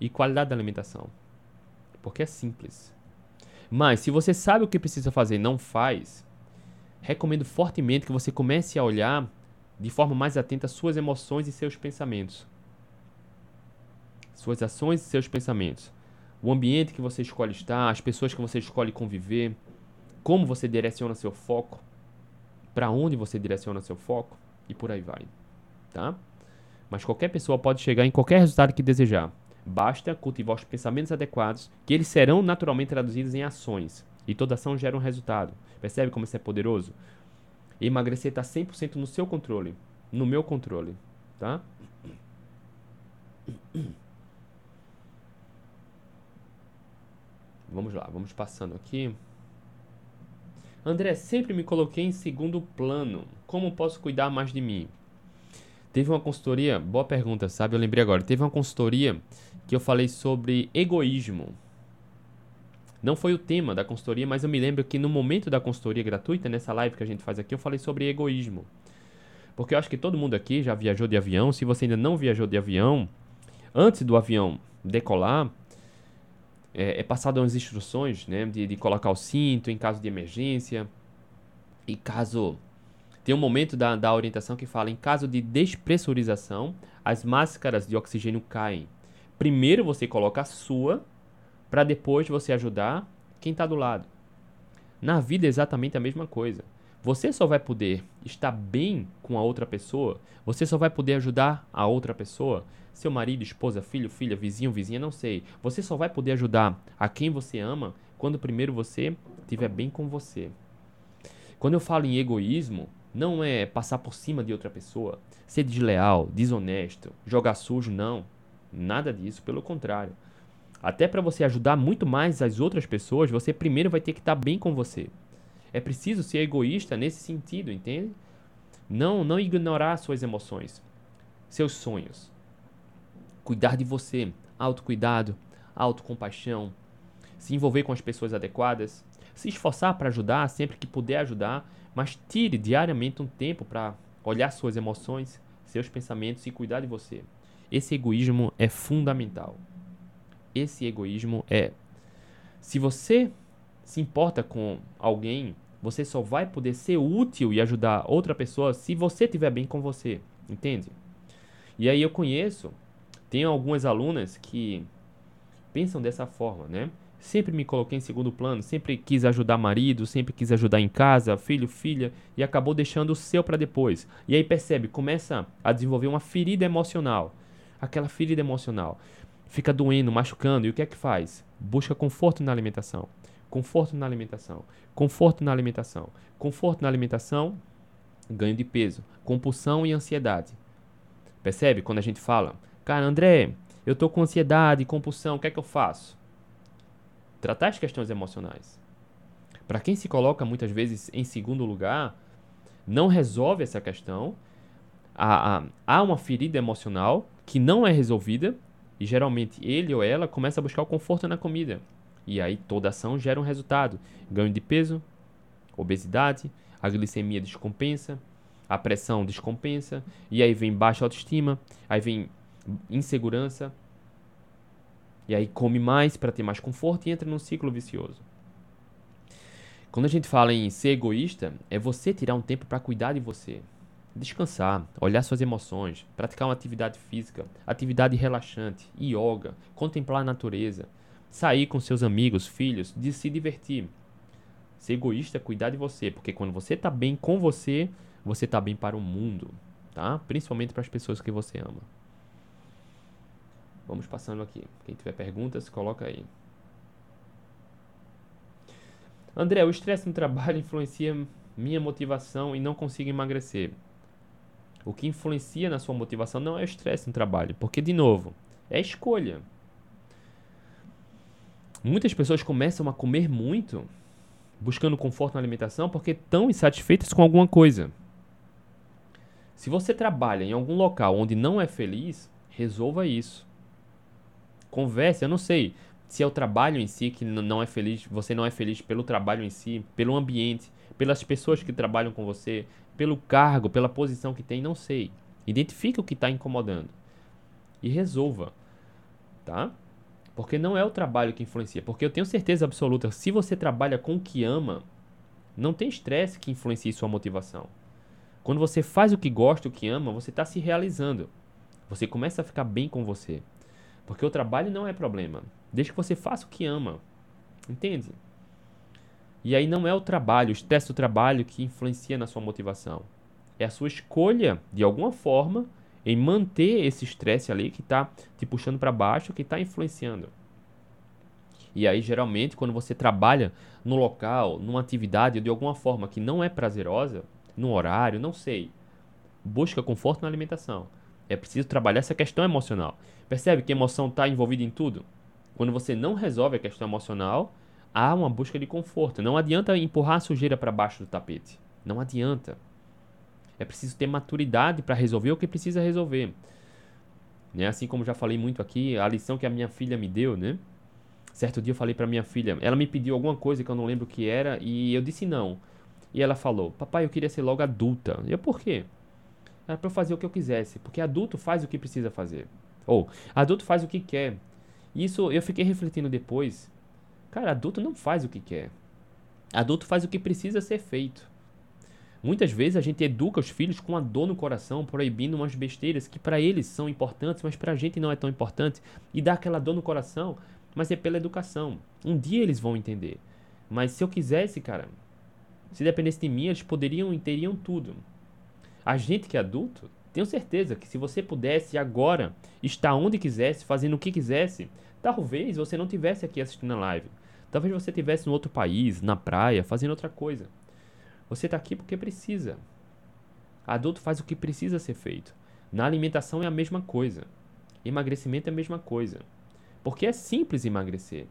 e qualidade da alimentação. Porque é simples. Mas se você sabe o que precisa fazer e não faz, recomendo fortemente que você comece a olhar de forma mais atenta suas emoções e seus pensamentos. Suas ações e seus pensamentos. O ambiente que você escolhe estar, as pessoas que você escolhe conviver, como você direciona seu foco, para onde você direciona seu foco e por aí vai, tá? Mas qualquer pessoa pode chegar em qualquer resultado que desejar. Basta cultivar os pensamentos adequados, que eles serão naturalmente traduzidos em ações. E toda ação gera um resultado. Percebe como isso é poderoso? Emagrecer está 100% no seu controle, no meu controle, tá? Vamos lá, vamos passando aqui. André, sempre me coloquei em segundo plano. Como posso cuidar mais de mim? Teve uma consultoria, boa pergunta, sabe? Eu lembrei agora. Teve uma consultoria que eu falei sobre egoísmo. Não foi o tema da consultoria, mas eu me lembro que no momento da consultoria gratuita, nessa live que a gente faz aqui, eu falei sobre egoísmo. Porque eu acho que todo mundo aqui já viajou de avião. Se você ainda não viajou de avião, antes do avião decolar, é, é passado umas instruções né, de, de colocar o cinto em caso de emergência. E caso. Tem um momento da, da orientação que fala: em caso de despressurização, as máscaras de oxigênio caem. Primeiro você coloca a sua, para depois você ajudar quem está do lado. Na vida é exatamente a mesma coisa. Você só vai poder estar bem com a outra pessoa, você só vai poder ajudar a outra pessoa, seu marido, esposa, filho, filha, vizinho, vizinha, não sei. Você só vai poder ajudar a quem você ama quando primeiro você estiver bem com você. Quando eu falo em egoísmo, não é passar por cima de outra pessoa, ser desleal, desonesto, jogar sujo, não. Nada disso, pelo contrário. Até para você ajudar muito mais as outras pessoas, você primeiro vai ter que estar tá bem com você. É preciso ser egoísta nesse sentido, entende? Não, não ignorar suas emoções, seus sonhos. Cuidar de você, autocuidado, autocompaixão, se envolver com as pessoas adequadas, se esforçar para ajudar sempre que puder ajudar, mas tire diariamente um tempo para olhar suas emoções, seus pensamentos e cuidar de você. Esse egoísmo é fundamental. Esse egoísmo é. Se você se importa com alguém, você só vai poder ser útil e ajudar outra pessoa se você estiver bem com você. Entende? E aí eu conheço, tenho algumas alunas que pensam dessa forma, né? Sempre me coloquei em segundo plano, sempre quis ajudar marido, sempre quis ajudar em casa, filho, filha, e acabou deixando o seu para depois. E aí percebe, começa a desenvolver uma ferida emocional. Aquela ferida emocional fica doendo, machucando, e o que é que faz? Busca conforto na alimentação. Conforto na alimentação. Conforto na alimentação. Conforto na alimentação, ganho de peso, compulsão e ansiedade. Percebe quando a gente fala, cara, André, eu tô com ansiedade, compulsão, o que é que eu faço? Tratar as questões emocionais. Para quem se coloca muitas vezes em segundo lugar, não resolve essa questão. Há, há, uma ferida emocional que não é resolvida e geralmente ele ou ela começa a buscar o conforto na comida. E aí toda ação gera um resultado: ganho de peso, obesidade, a glicemia descompensa, a pressão descompensa, e aí vem baixa autoestima, aí vem insegurança, e aí come mais para ter mais conforto e entra num ciclo vicioso. Quando a gente fala em ser egoísta, é você tirar um tempo para cuidar de você. Descansar, olhar suas emoções, praticar uma atividade física, atividade relaxante, yoga, contemplar a natureza, sair com seus amigos, filhos, de se divertir. Ser egoísta é cuidar de você, porque quando você está bem com você, você está bem para o mundo, tá? Principalmente para as pessoas que você ama. Vamos passando aqui. Quem tiver perguntas, coloca aí. André, o estresse no trabalho influencia minha motivação e não consigo emagrecer. O que influencia na sua motivação não é o estresse no trabalho, porque, de novo, é escolha. Muitas pessoas começam a comer muito, buscando conforto na alimentação, porque estão insatisfeitas com alguma coisa. Se você trabalha em algum local onde não é feliz, resolva isso. Converse, eu não sei se é o trabalho em si que não é feliz, você não é feliz pelo trabalho em si, pelo ambiente, pelas pessoas que trabalham com você, pelo cargo, pela posição que tem, não sei. Identifique o que está incomodando e resolva, tá? Porque não é o trabalho que influencia. Porque eu tenho certeza absoluta, se você trabalha com o que ama, não tem estresse que influencie sua motivação. Quando você faz o que gosta, o que ama, você está se realizando. Você começa a ficar bem com você. Porque o trabalho não é problema. Desde que você faça o que ama. Entende? E aí não é o trabalho, o estresse do trabalho que influencia na sua motivação. É a sua escolha, de alguma forma, em manter esse estresse ali que está te puxando para baixo, que está influenciando. E aí, geralmente, quando você trabalha no local, numa atividade de alguma forma que não é prazerosa, no horário, não sei, busca conforto na alimentação. É preciso trabalhar essa questão emocional. Percebe que a emoção está envolvida em tudo? Quando você não resolve a questão emocional, há uma busca de conforto. Não adianta empurrar a sujeira para baixo do tapete. Não adianta. É preciso ter maturidade para resolver o que precisa resolver. Né? Assim como já falei muito aqui, a lição que a minha filha me deu, né? Certo dia eu falei para minha filha, ela me pediu alguma coisa que eu não lembro o que era e eu disse não. E ela falou: "Papai, eu queria ser logo adulta". E eu: "Por quê?" Era para fazer o que eu quisesse, porque adulto faz o que precisa fazer. Ou adulto faz o que quer. Isso eu fiquei refletindo depois. Cara, adulto não faz o que quer. Adulto faz o que precisa ser feito. Muitas vezes a gente educa os filhos com a dor no coração, proibindo umas besteiras que para eles são importantes, mas para a gente não é tão importante, e dá aquela dor no coração, mas é pela educação. Um dia eles vão entender. Mas se eu quisesse, cara, se dependesse de mim, eles poderiam e teriam tudo. A gente que é adulto, tenho certeza que se você pudesse agora estar onde quisesse, fazendo o que quisesse, talvez você não tivesse aqui assistindo a live. Talvez você estivesse em outro país, na praia, fazendo outra coisa. Você está aqui porque precisa. Adulto faz o que precisa ser feito. Na alimentação é a mesma coisa. Emagrecimento é a mesma coisa. Porque é simples emagrecer.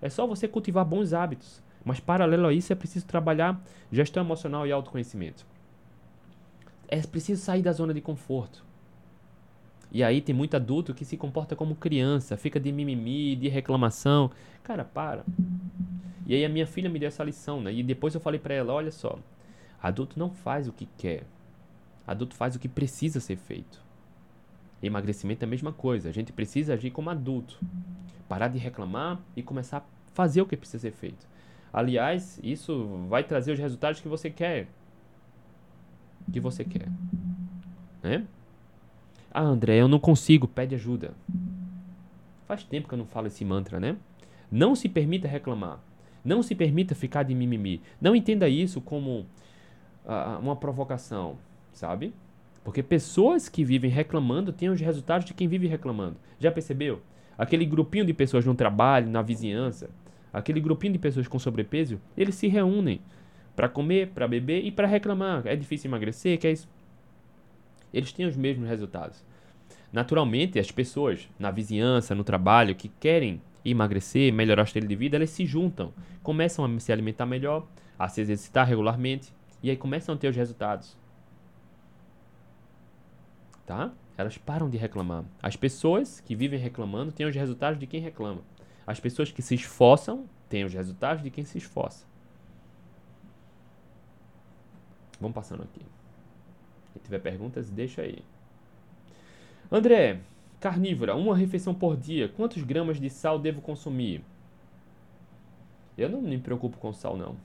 É só você cultivar bons hábitos. Mas paralelo a isso é preciso trabalhar gestão emocional e autoconhecimento. É preciso sair da zona de conforto. E aí tem muito adulto que se comporta como criança, fica de mimimi, de reclamação. Cara, para. E aí a minha filha me deu essa lição, né? E depois eu falei para ela, olha só, adulto não faz o que quer. Adulto faz o que precisa ser feito. Emagrecimento é a mesma coisa. A gente precisa agir como adulto. Parar de reclamar e começar a fazer o que precisa ser feito. Aliás, isso vai trazer os resultados que você quer. Que você quer. Né? Ah, André, eu não consigo, pede ajuda. Faz tempo que eu não falo esse mantra, né? Não se permita reclamar. Não se permita ficar de mimimi. Não entenda isso como uh, uma provocação, sabe? Porque pessoas que vivem reclamando têm os resultados de quem vive reclamando. Já percebeu? Aquele grupinho de pessoas no trabalho, na vizinhança, aquele grupinho de pessoas com sobrepeso, eles se reúnem para comer, para beber e para reclamar. É difícil emagrecer, que é isso. Eles têm os mesmos resultados. Naturalmente, as pessoas na vizinhança, no trabalho, que querem emagrecer, melhorar o estilo de vida, elas se juntam, começam a se alimentar melhor, a se exercitar regularmente e aí começam a ter os resultados. Tá? Elas param de reclamar. As pessoas que vivem reclamando têm os resultados de quem reclama. As pessoas que se esforçam têm os resultados de quem se esforça. Vamos passando aqui. Se tiver perguntas, deixa aí. André, Carnívora, uma refeição por dia. Quantos gramas de sal devo consumir? Eu não me preocupo com sal, não.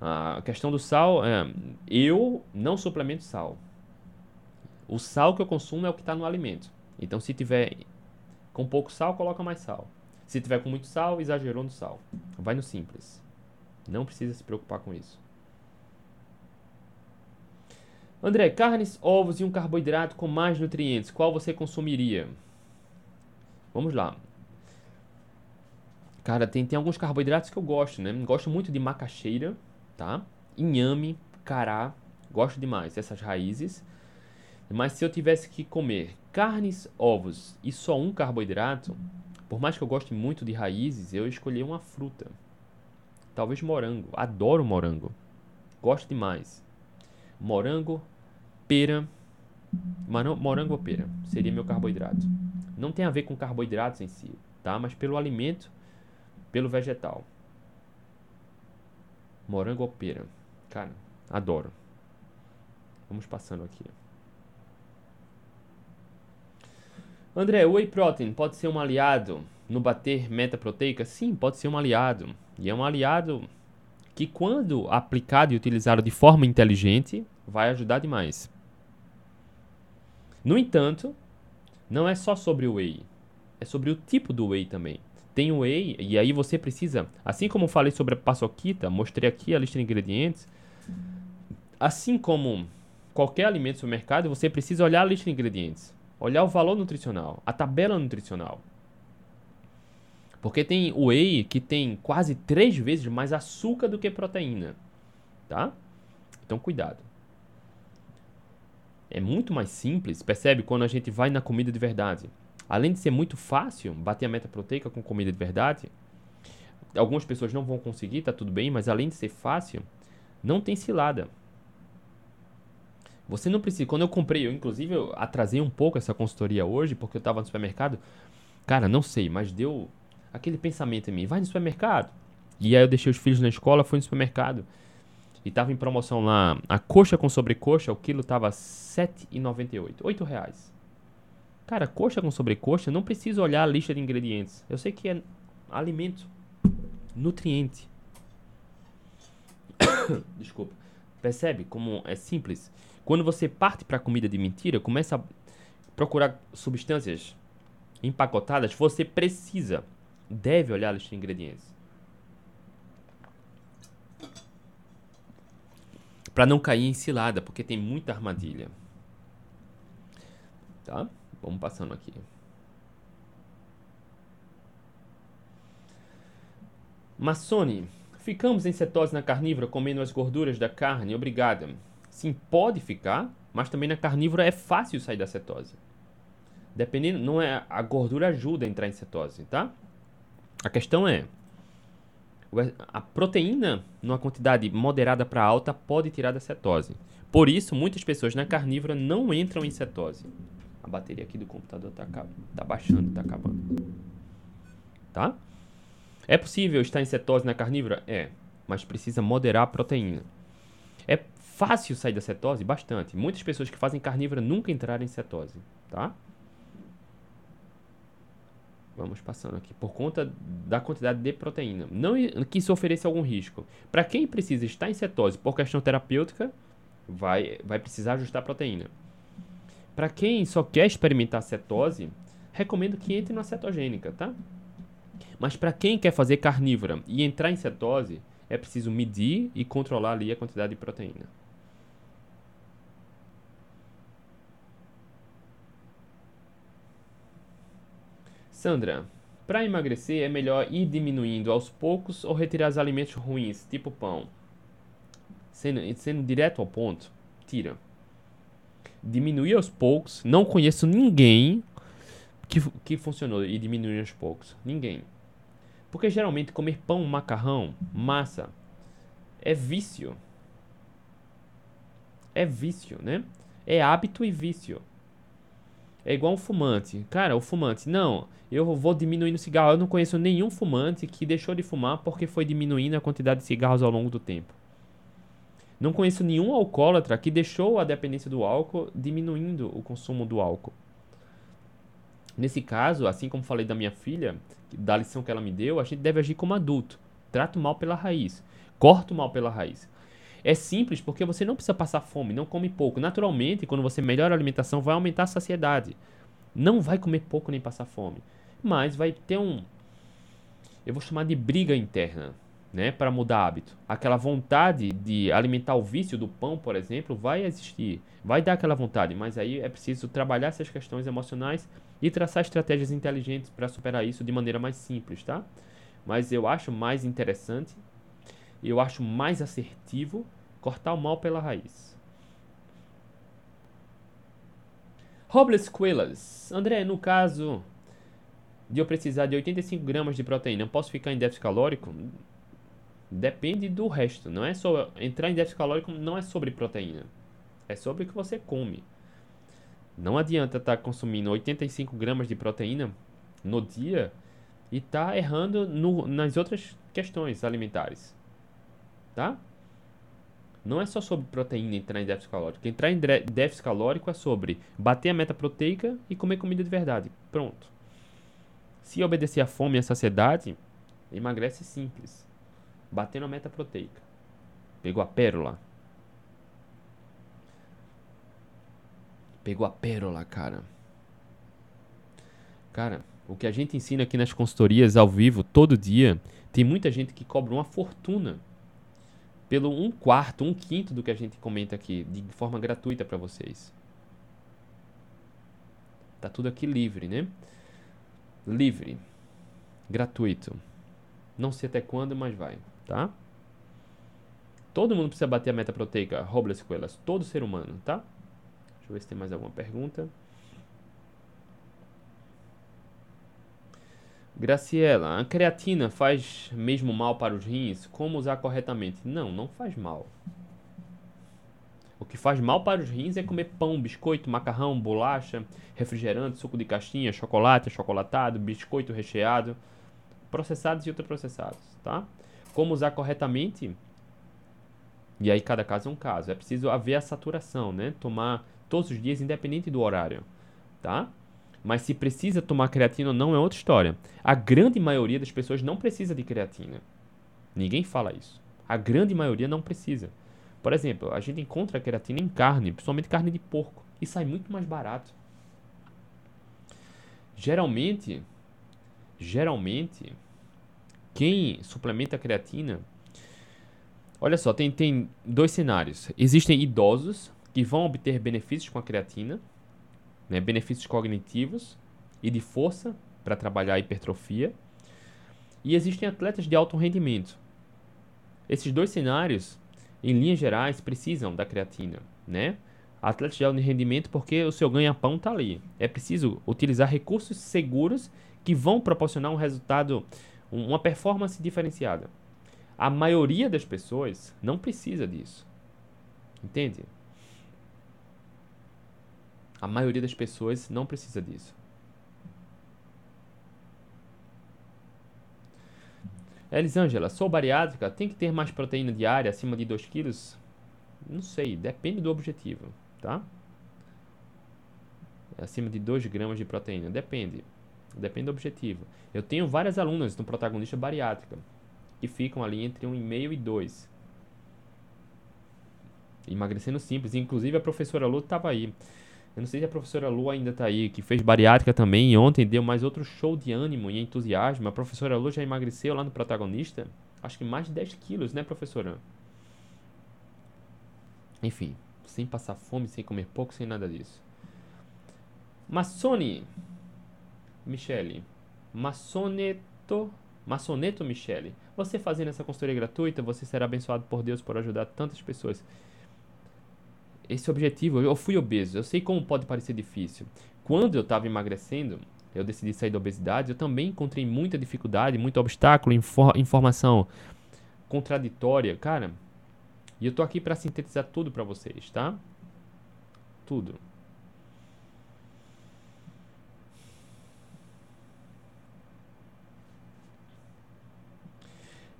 A questão do sal, é, eu não suplemento sal. O sal que eu consumo é o que está no alimento. Então, se tiver com pouco sal, coloca mais sal. Se tiver com muito sal, exagerou no sal. Vai no simples. Não precisa se preocupar com isso. André, carnes, ovos e um carboidrato com mais nutrientes, qual você consumiria? Vamos lá. Cara, tem, tem alguns carboidratos que eu gosto, né? Gosto muito de macaxeira, tá? Inhame, cará, gosto demais dessas raízes. Mas se eu tivesse que comer carnes, ovos e só um carboidrato, por mais que eu goste muito de raízes, eu escolhi uma fruta. Talvez morango. Adoro morango. Gosto demais. Morango, pera, morango ou pera, seria meu carboidrato. Não tem a ver com carboidratos em si, tá? Mas pelo alimento, pelo vegetal. Morango ou pera. Cara, adoro. Vamos passando aqui. André, whey protein pode ser um aliado no bater meta proteica? Sim, pode ser um aliado. E é um aliado que, quando aplicado e utilizado de forma inteligente, vai ajudar demais. No entanto, não é só sobre o whey, é sobre o tipo do whey também. Tem o whey, e aí você precisa, assim como falei sobre a paçoquita, mostrei aqui a lista de ingredientes, assim como qualquer alimento do supermercado, você precisa olhar a lista de ingredientes, olhar o valor nutricional, a tabela nutricional. Porque tem whey que tem quase três vezes mais açúcar do que proteína, tá? Então cuidado é muito mais simples, percebe? Quando a gente vai na comida de verdade. Além de ser muito fácil bater a meta proteica com comida de verdade, algumas pessoas não vão conseguir, tá tudo bem, mas além de ser fácil, não tem cilada. Você não precisa. Quando eu comprei, eu inclusive eu atrasei um pouco essa consultoria hoje, porque eu estava no supermercado. Cara, não sei, mas deu aquele pensamento em mim: vai no supermercado. E aí eu deixei os filhos na escola, fui no supermercado. E tava em promoção lá, a coxa com sobrecoxa, o quilo tava R$ 7,98. R$ reais. Cara, coxa com sobrecoxa, não preciso olhar a lista de ingredientes. Eu sei que é alimento, nutriente. Desculpa. Percebe como é simples? Quando você parte para comida de mentira, começa a procurar substâncias empacotadas, você precisa, deve olhar a lista de ingredientes. Para não cair em cilada, porque tem muita armadilha. Tá? Vamos passando aqui. Massone, ficamos em cetose na carnívora comendo as gorduras da carne? Obrigada. Sim, pode ficar, mas também na carnívora é fácil sair da cetose. Dependendo, não é a gordura ajuda a entrar em cetose, tá? A questão é a proteína, numa quantidade moderada para alta, pode tirar da cetose. Por isso, muitas pessoas na carnívora não entram em cetose. A bateria aqui do computador tá, tá baixando, tá acabando. Tá? É possível estar em cetose na carnívora? É, mas precisa moderar a proteína. É fácil sair da cetose? Bastante. Muitas pessoas que fazem carnívora nunca entraram em cetose, tá? Vamos passando aqui. Por conta da quantidade de proteína. Não que isso ofereça algum risco. Para quem precisa estar em cetose por questão terapêutica, vai, vai precisar ajustar a proteína. Para quem só quer experimentar cetose, recomendo que entre na cetogênica, tá? Mas para quem quer fazer carnívora e entrar em cetose, é preciso medir e controlar ali a quantidade de proteína. Sandra, para emagrecer é melhor ir diminuindo aos poucos ou retirar os alimentos ruins, tipo pão? Sendo, sendo direto ao ponto, tira. Diminuir aos poucos, não conheço ninguém que, que funcionou e diminuir aos poucos. Ninguém. Porque geralmente comer pão, macarrão, massa é vício. É vício, né? É hábito e vício. É igual um fumante. Cara, o fumante, não, eu vou diminuindo o cigarro. Eu não conheço nenhum fumante que deixou de fumar porque foi diminuindo a quantidade de cigarros ao longo do tempo. Não conheço nenhum alcoólatra que deixou a dependência do álcool diminuindo o consumo do álcool. Nesse caso, assim como falei da minha filha, da lição que ela me deu, a gente deve agir como adulto. Trato mal pela raiz. Corto mal pela raiz. É simples porque você não precisa passar fome, não come pouco. Naturalmente, quando você melhora a alimentação, vai aumentar a saciedade. Não vai comer pouco nem passar fome. Mas vai ter um. Eu vou chamar de briga interna, né? Para mudar hábito. Aquela vontade de alimentar o vício do pão, por exemplo, vai existir. Vai dar aquela vontade. Mas aí é preciso trabalhar essas questões emocionais e traçar estratégias inteligentes para superar isso de maneira mais simples, tá? Mas eu acho mais interessante eu acho mais assertivo cortar o mal pela raiz. Robles Quillas. André, no caso de eu precisar de 85 gramas de proteína, posso ficar em déficit calórico? Depende do resto. Não é só entrar em déficit calórico não é sobre proteína. É sobre o que você come. Não adianta estar tá consumindo 85 gramas de proteína no dia e estar tá errando no, nas outras questões alimentares tá? Não é só sobre proteína entrar em déficit calórico. Entrar em déficit calórico é sobre bater a meta proteica e comer comida de verdade. Pronto. Se obedecer à fome e à saciedade, emagrece simples. Batendo a meta proteica. Pegou a pérola. Pegou a pérola, cara. Cara, o que a gente ensina aqui nas consultorias ao vivo todo dia, tem muita gente que cobra uma fortuna pelo um quarto, um quinto do que a gente comenta aqui, de forma gratuita para vocês. Tá tudo aqui livre, né? Livre, gratuito. Não sei até quando, mas vai, tá? Todo mundo precisa bater a meta proteica, Robles Coelas, todo ser humano, tá? Deixa eu ver se tem mais alguma pergunta. Graciela, a creatina faz mesmo mal para os rins? Como usar corretamente? Não, não faz mal. O que faz mal para os rins é comer pão, biscoito, macarrão, bolacha, refrigerante, suco de caixinha, chocolate, chocolatado, biscoito recheado, processados e ultraprocessados, tá? Como usar corretamente? E aí cada caso é um caso. É preciso haver a saturação, né? Tomar todos os dias, independente do horário, tá? Mas se precisa tomar creatina ou não é outra história. A grande maioria das pessoas não precisa de creatina. Ninguém fala isso. A grande maioria não precisa. Por exemplo, a gente encontra creatina em carne, principalmente carne de porco, e sai muito mais barato. Geralmente, geralmente, quem suplementa creatina, olha só, tem, tem dois cenários. Existem idosos que vão obter benefícios com a creatina, né, benefícios cognitivos e de força para trabalhar a hipertrofia. E existem atletas de alto rendimento. Esses dois cenários, em linhas gerais, precisam da creatina, né? Atletas de alto rendimento porque o seu ganha-pão está ali. É preciso utilizar recursos seguros que vão proporcionar um resultado, uma performance diferenciada. A maioria das pessoas não precisa disso. Entende? A maioria das pessoas não precisa disso. Elisângela, sou bariátrica, tem que ter mais proteína diária acima de 2 quilos? Não sei, depende do objetivo, tá? Acima de 2 gramas de proteína, depende. Depende do objetivo. Eu tenho várias alunas no protagonista bariátrica que ficam ali entre 1,5 e 2. Emagrecendo simples. Inclusive a professora Lu estava aí. Eu não sei se a professora Lu ainda está aí, que fez bariátrica também e ontem deu mais outro show de ânimo e entusiasmo. A professora Lu já emagreceu lá no protagonista. Acho que mais de 10 quilos, né, professora? Enfim, sem passar fome, sem comer pouco, sem nada disso. Massone. Michele. Massoneto. Massoneto Michele. Você fazendo essa consultoria gratuita, você será abençoado por Deus por ajudar tantas pessoas esse objetivo, eu fui obeso, eu sei como pode parecer difícil. Quando eu estava emagrecendo, eu decidi sair da obesidade, eu também encontrei muita dificuldade, muito obstáculo, infor informação contraditória, cara. E eu tô aqui para sintetizar tudo para vocês, tá? Tudo.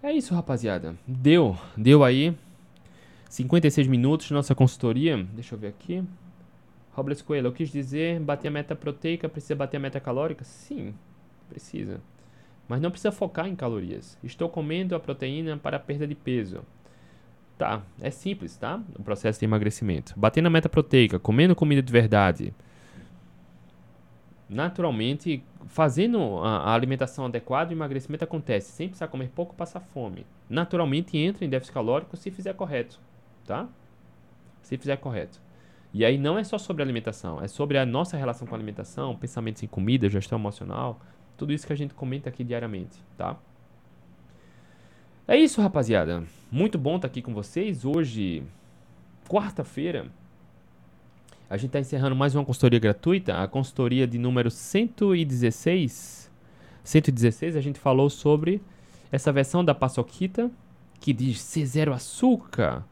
É isso, rapaziada. Deu, deu aí. 56 minutos, nossa consultoria. Deixa eu ver aqui. Robles Coelho, eu quis dizer, bater a meta proteica, precisa bater a meta calórica? Sim, precisa. Mas não precisa focar em calorias. Estou comendo a proteína para perda de peso. Tá, é simples, tá? O processo de emagrecimento. Batendo a meta proteica, comendo comida de verdade. Naturalmente, fazendo a, a alimentação adequada, o emagrecimento acontece. Sem precisar comer pouco, passar fome. Naturalmente entra em déficit calórico se fizer correto tá? Se fizer correto. E aí não é só sobre alimentação, é sobre a nossa relação com a alimentação, pensamentos em comida, gestão emocional, tudo isso que a gente comenta aqui diariamente, tá? É isso, rapaziada. Muito bom estar aqui com vocês. Hoje, quarta-feira, a gente está encerrando mais uma consultoria gratuita, a consultoria de número 116. 116, a gente falou sobre essa versão da paçoquita que diz ser zero açúcar.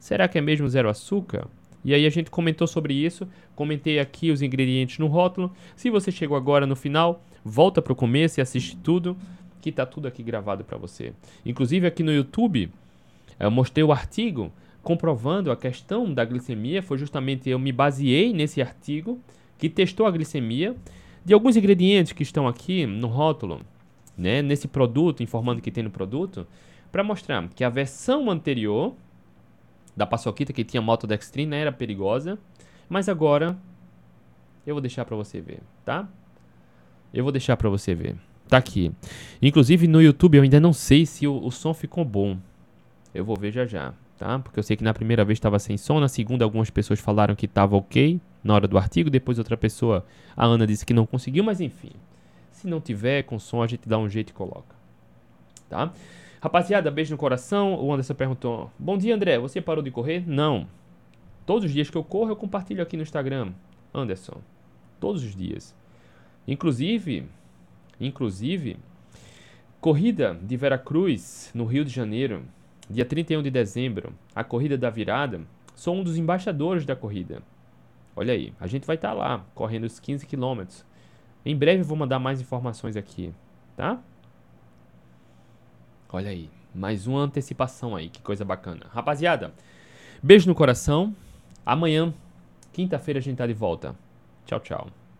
Será que é mesmo zero açúcar? E aí a gente comentou sobre isso, comentei aqui os ingredientes no rótulo. Se você chegou agora no final, volta para o começo e assiste tudo, que tá tudo aqui gravado para você. Inclusive aqui no YouTube, eu mostrei o artigo comprovando a questão da glicemia, foi justamente eu me baseei nesse artigo que testou a glicemia de alguns ingredientes que estão aqui no rótulo, né, nesse produto, informando que tem no produto, para mostrar que a versão anterior da paçoquita que tinha maltodextrina era perigosa, mas agora eu vou deixar para você ver, tá? Eu vou deixar para você ver. Tá aqui. Inclusive no YouTube eu ainda não sei se o, o som ficou bom. Eu vou ver já já, tá? Porque eu sei que na primeira vez estava sem som, na segunda algumas pessoas falaram que estava ok na hora do artigo, depois outra pessoa, a Ana disse que não conseguiu, mas enfim. Se não tiver com som, a gente dá um jeito e coloca. Tá? Rapaziada, beijo no coração. O Anderson perguntou: Bom dia, André. Você parou de correr? Não. Todos os dias que eu corro, eu compartilho aqui no Instagram. Anderson. Todos os dias. Inclusive, inclusive, corrida de Veracruz, no Rio de Janeiro, dia 31 de dezembro, a corrida da virada. Sou um dos embaixadores da corrida. Olha aí, a gente vai estar tá lá, correndo os 15 quilômetros. Em breve eu vou mandar mais informações aqui, tá? Olha aí, mais uma antecipação aí, que coisa bacana. Rapaziada, beijo no coração. Amanhã, quinta-feira, a gente tá de volta. Tchau, tchau.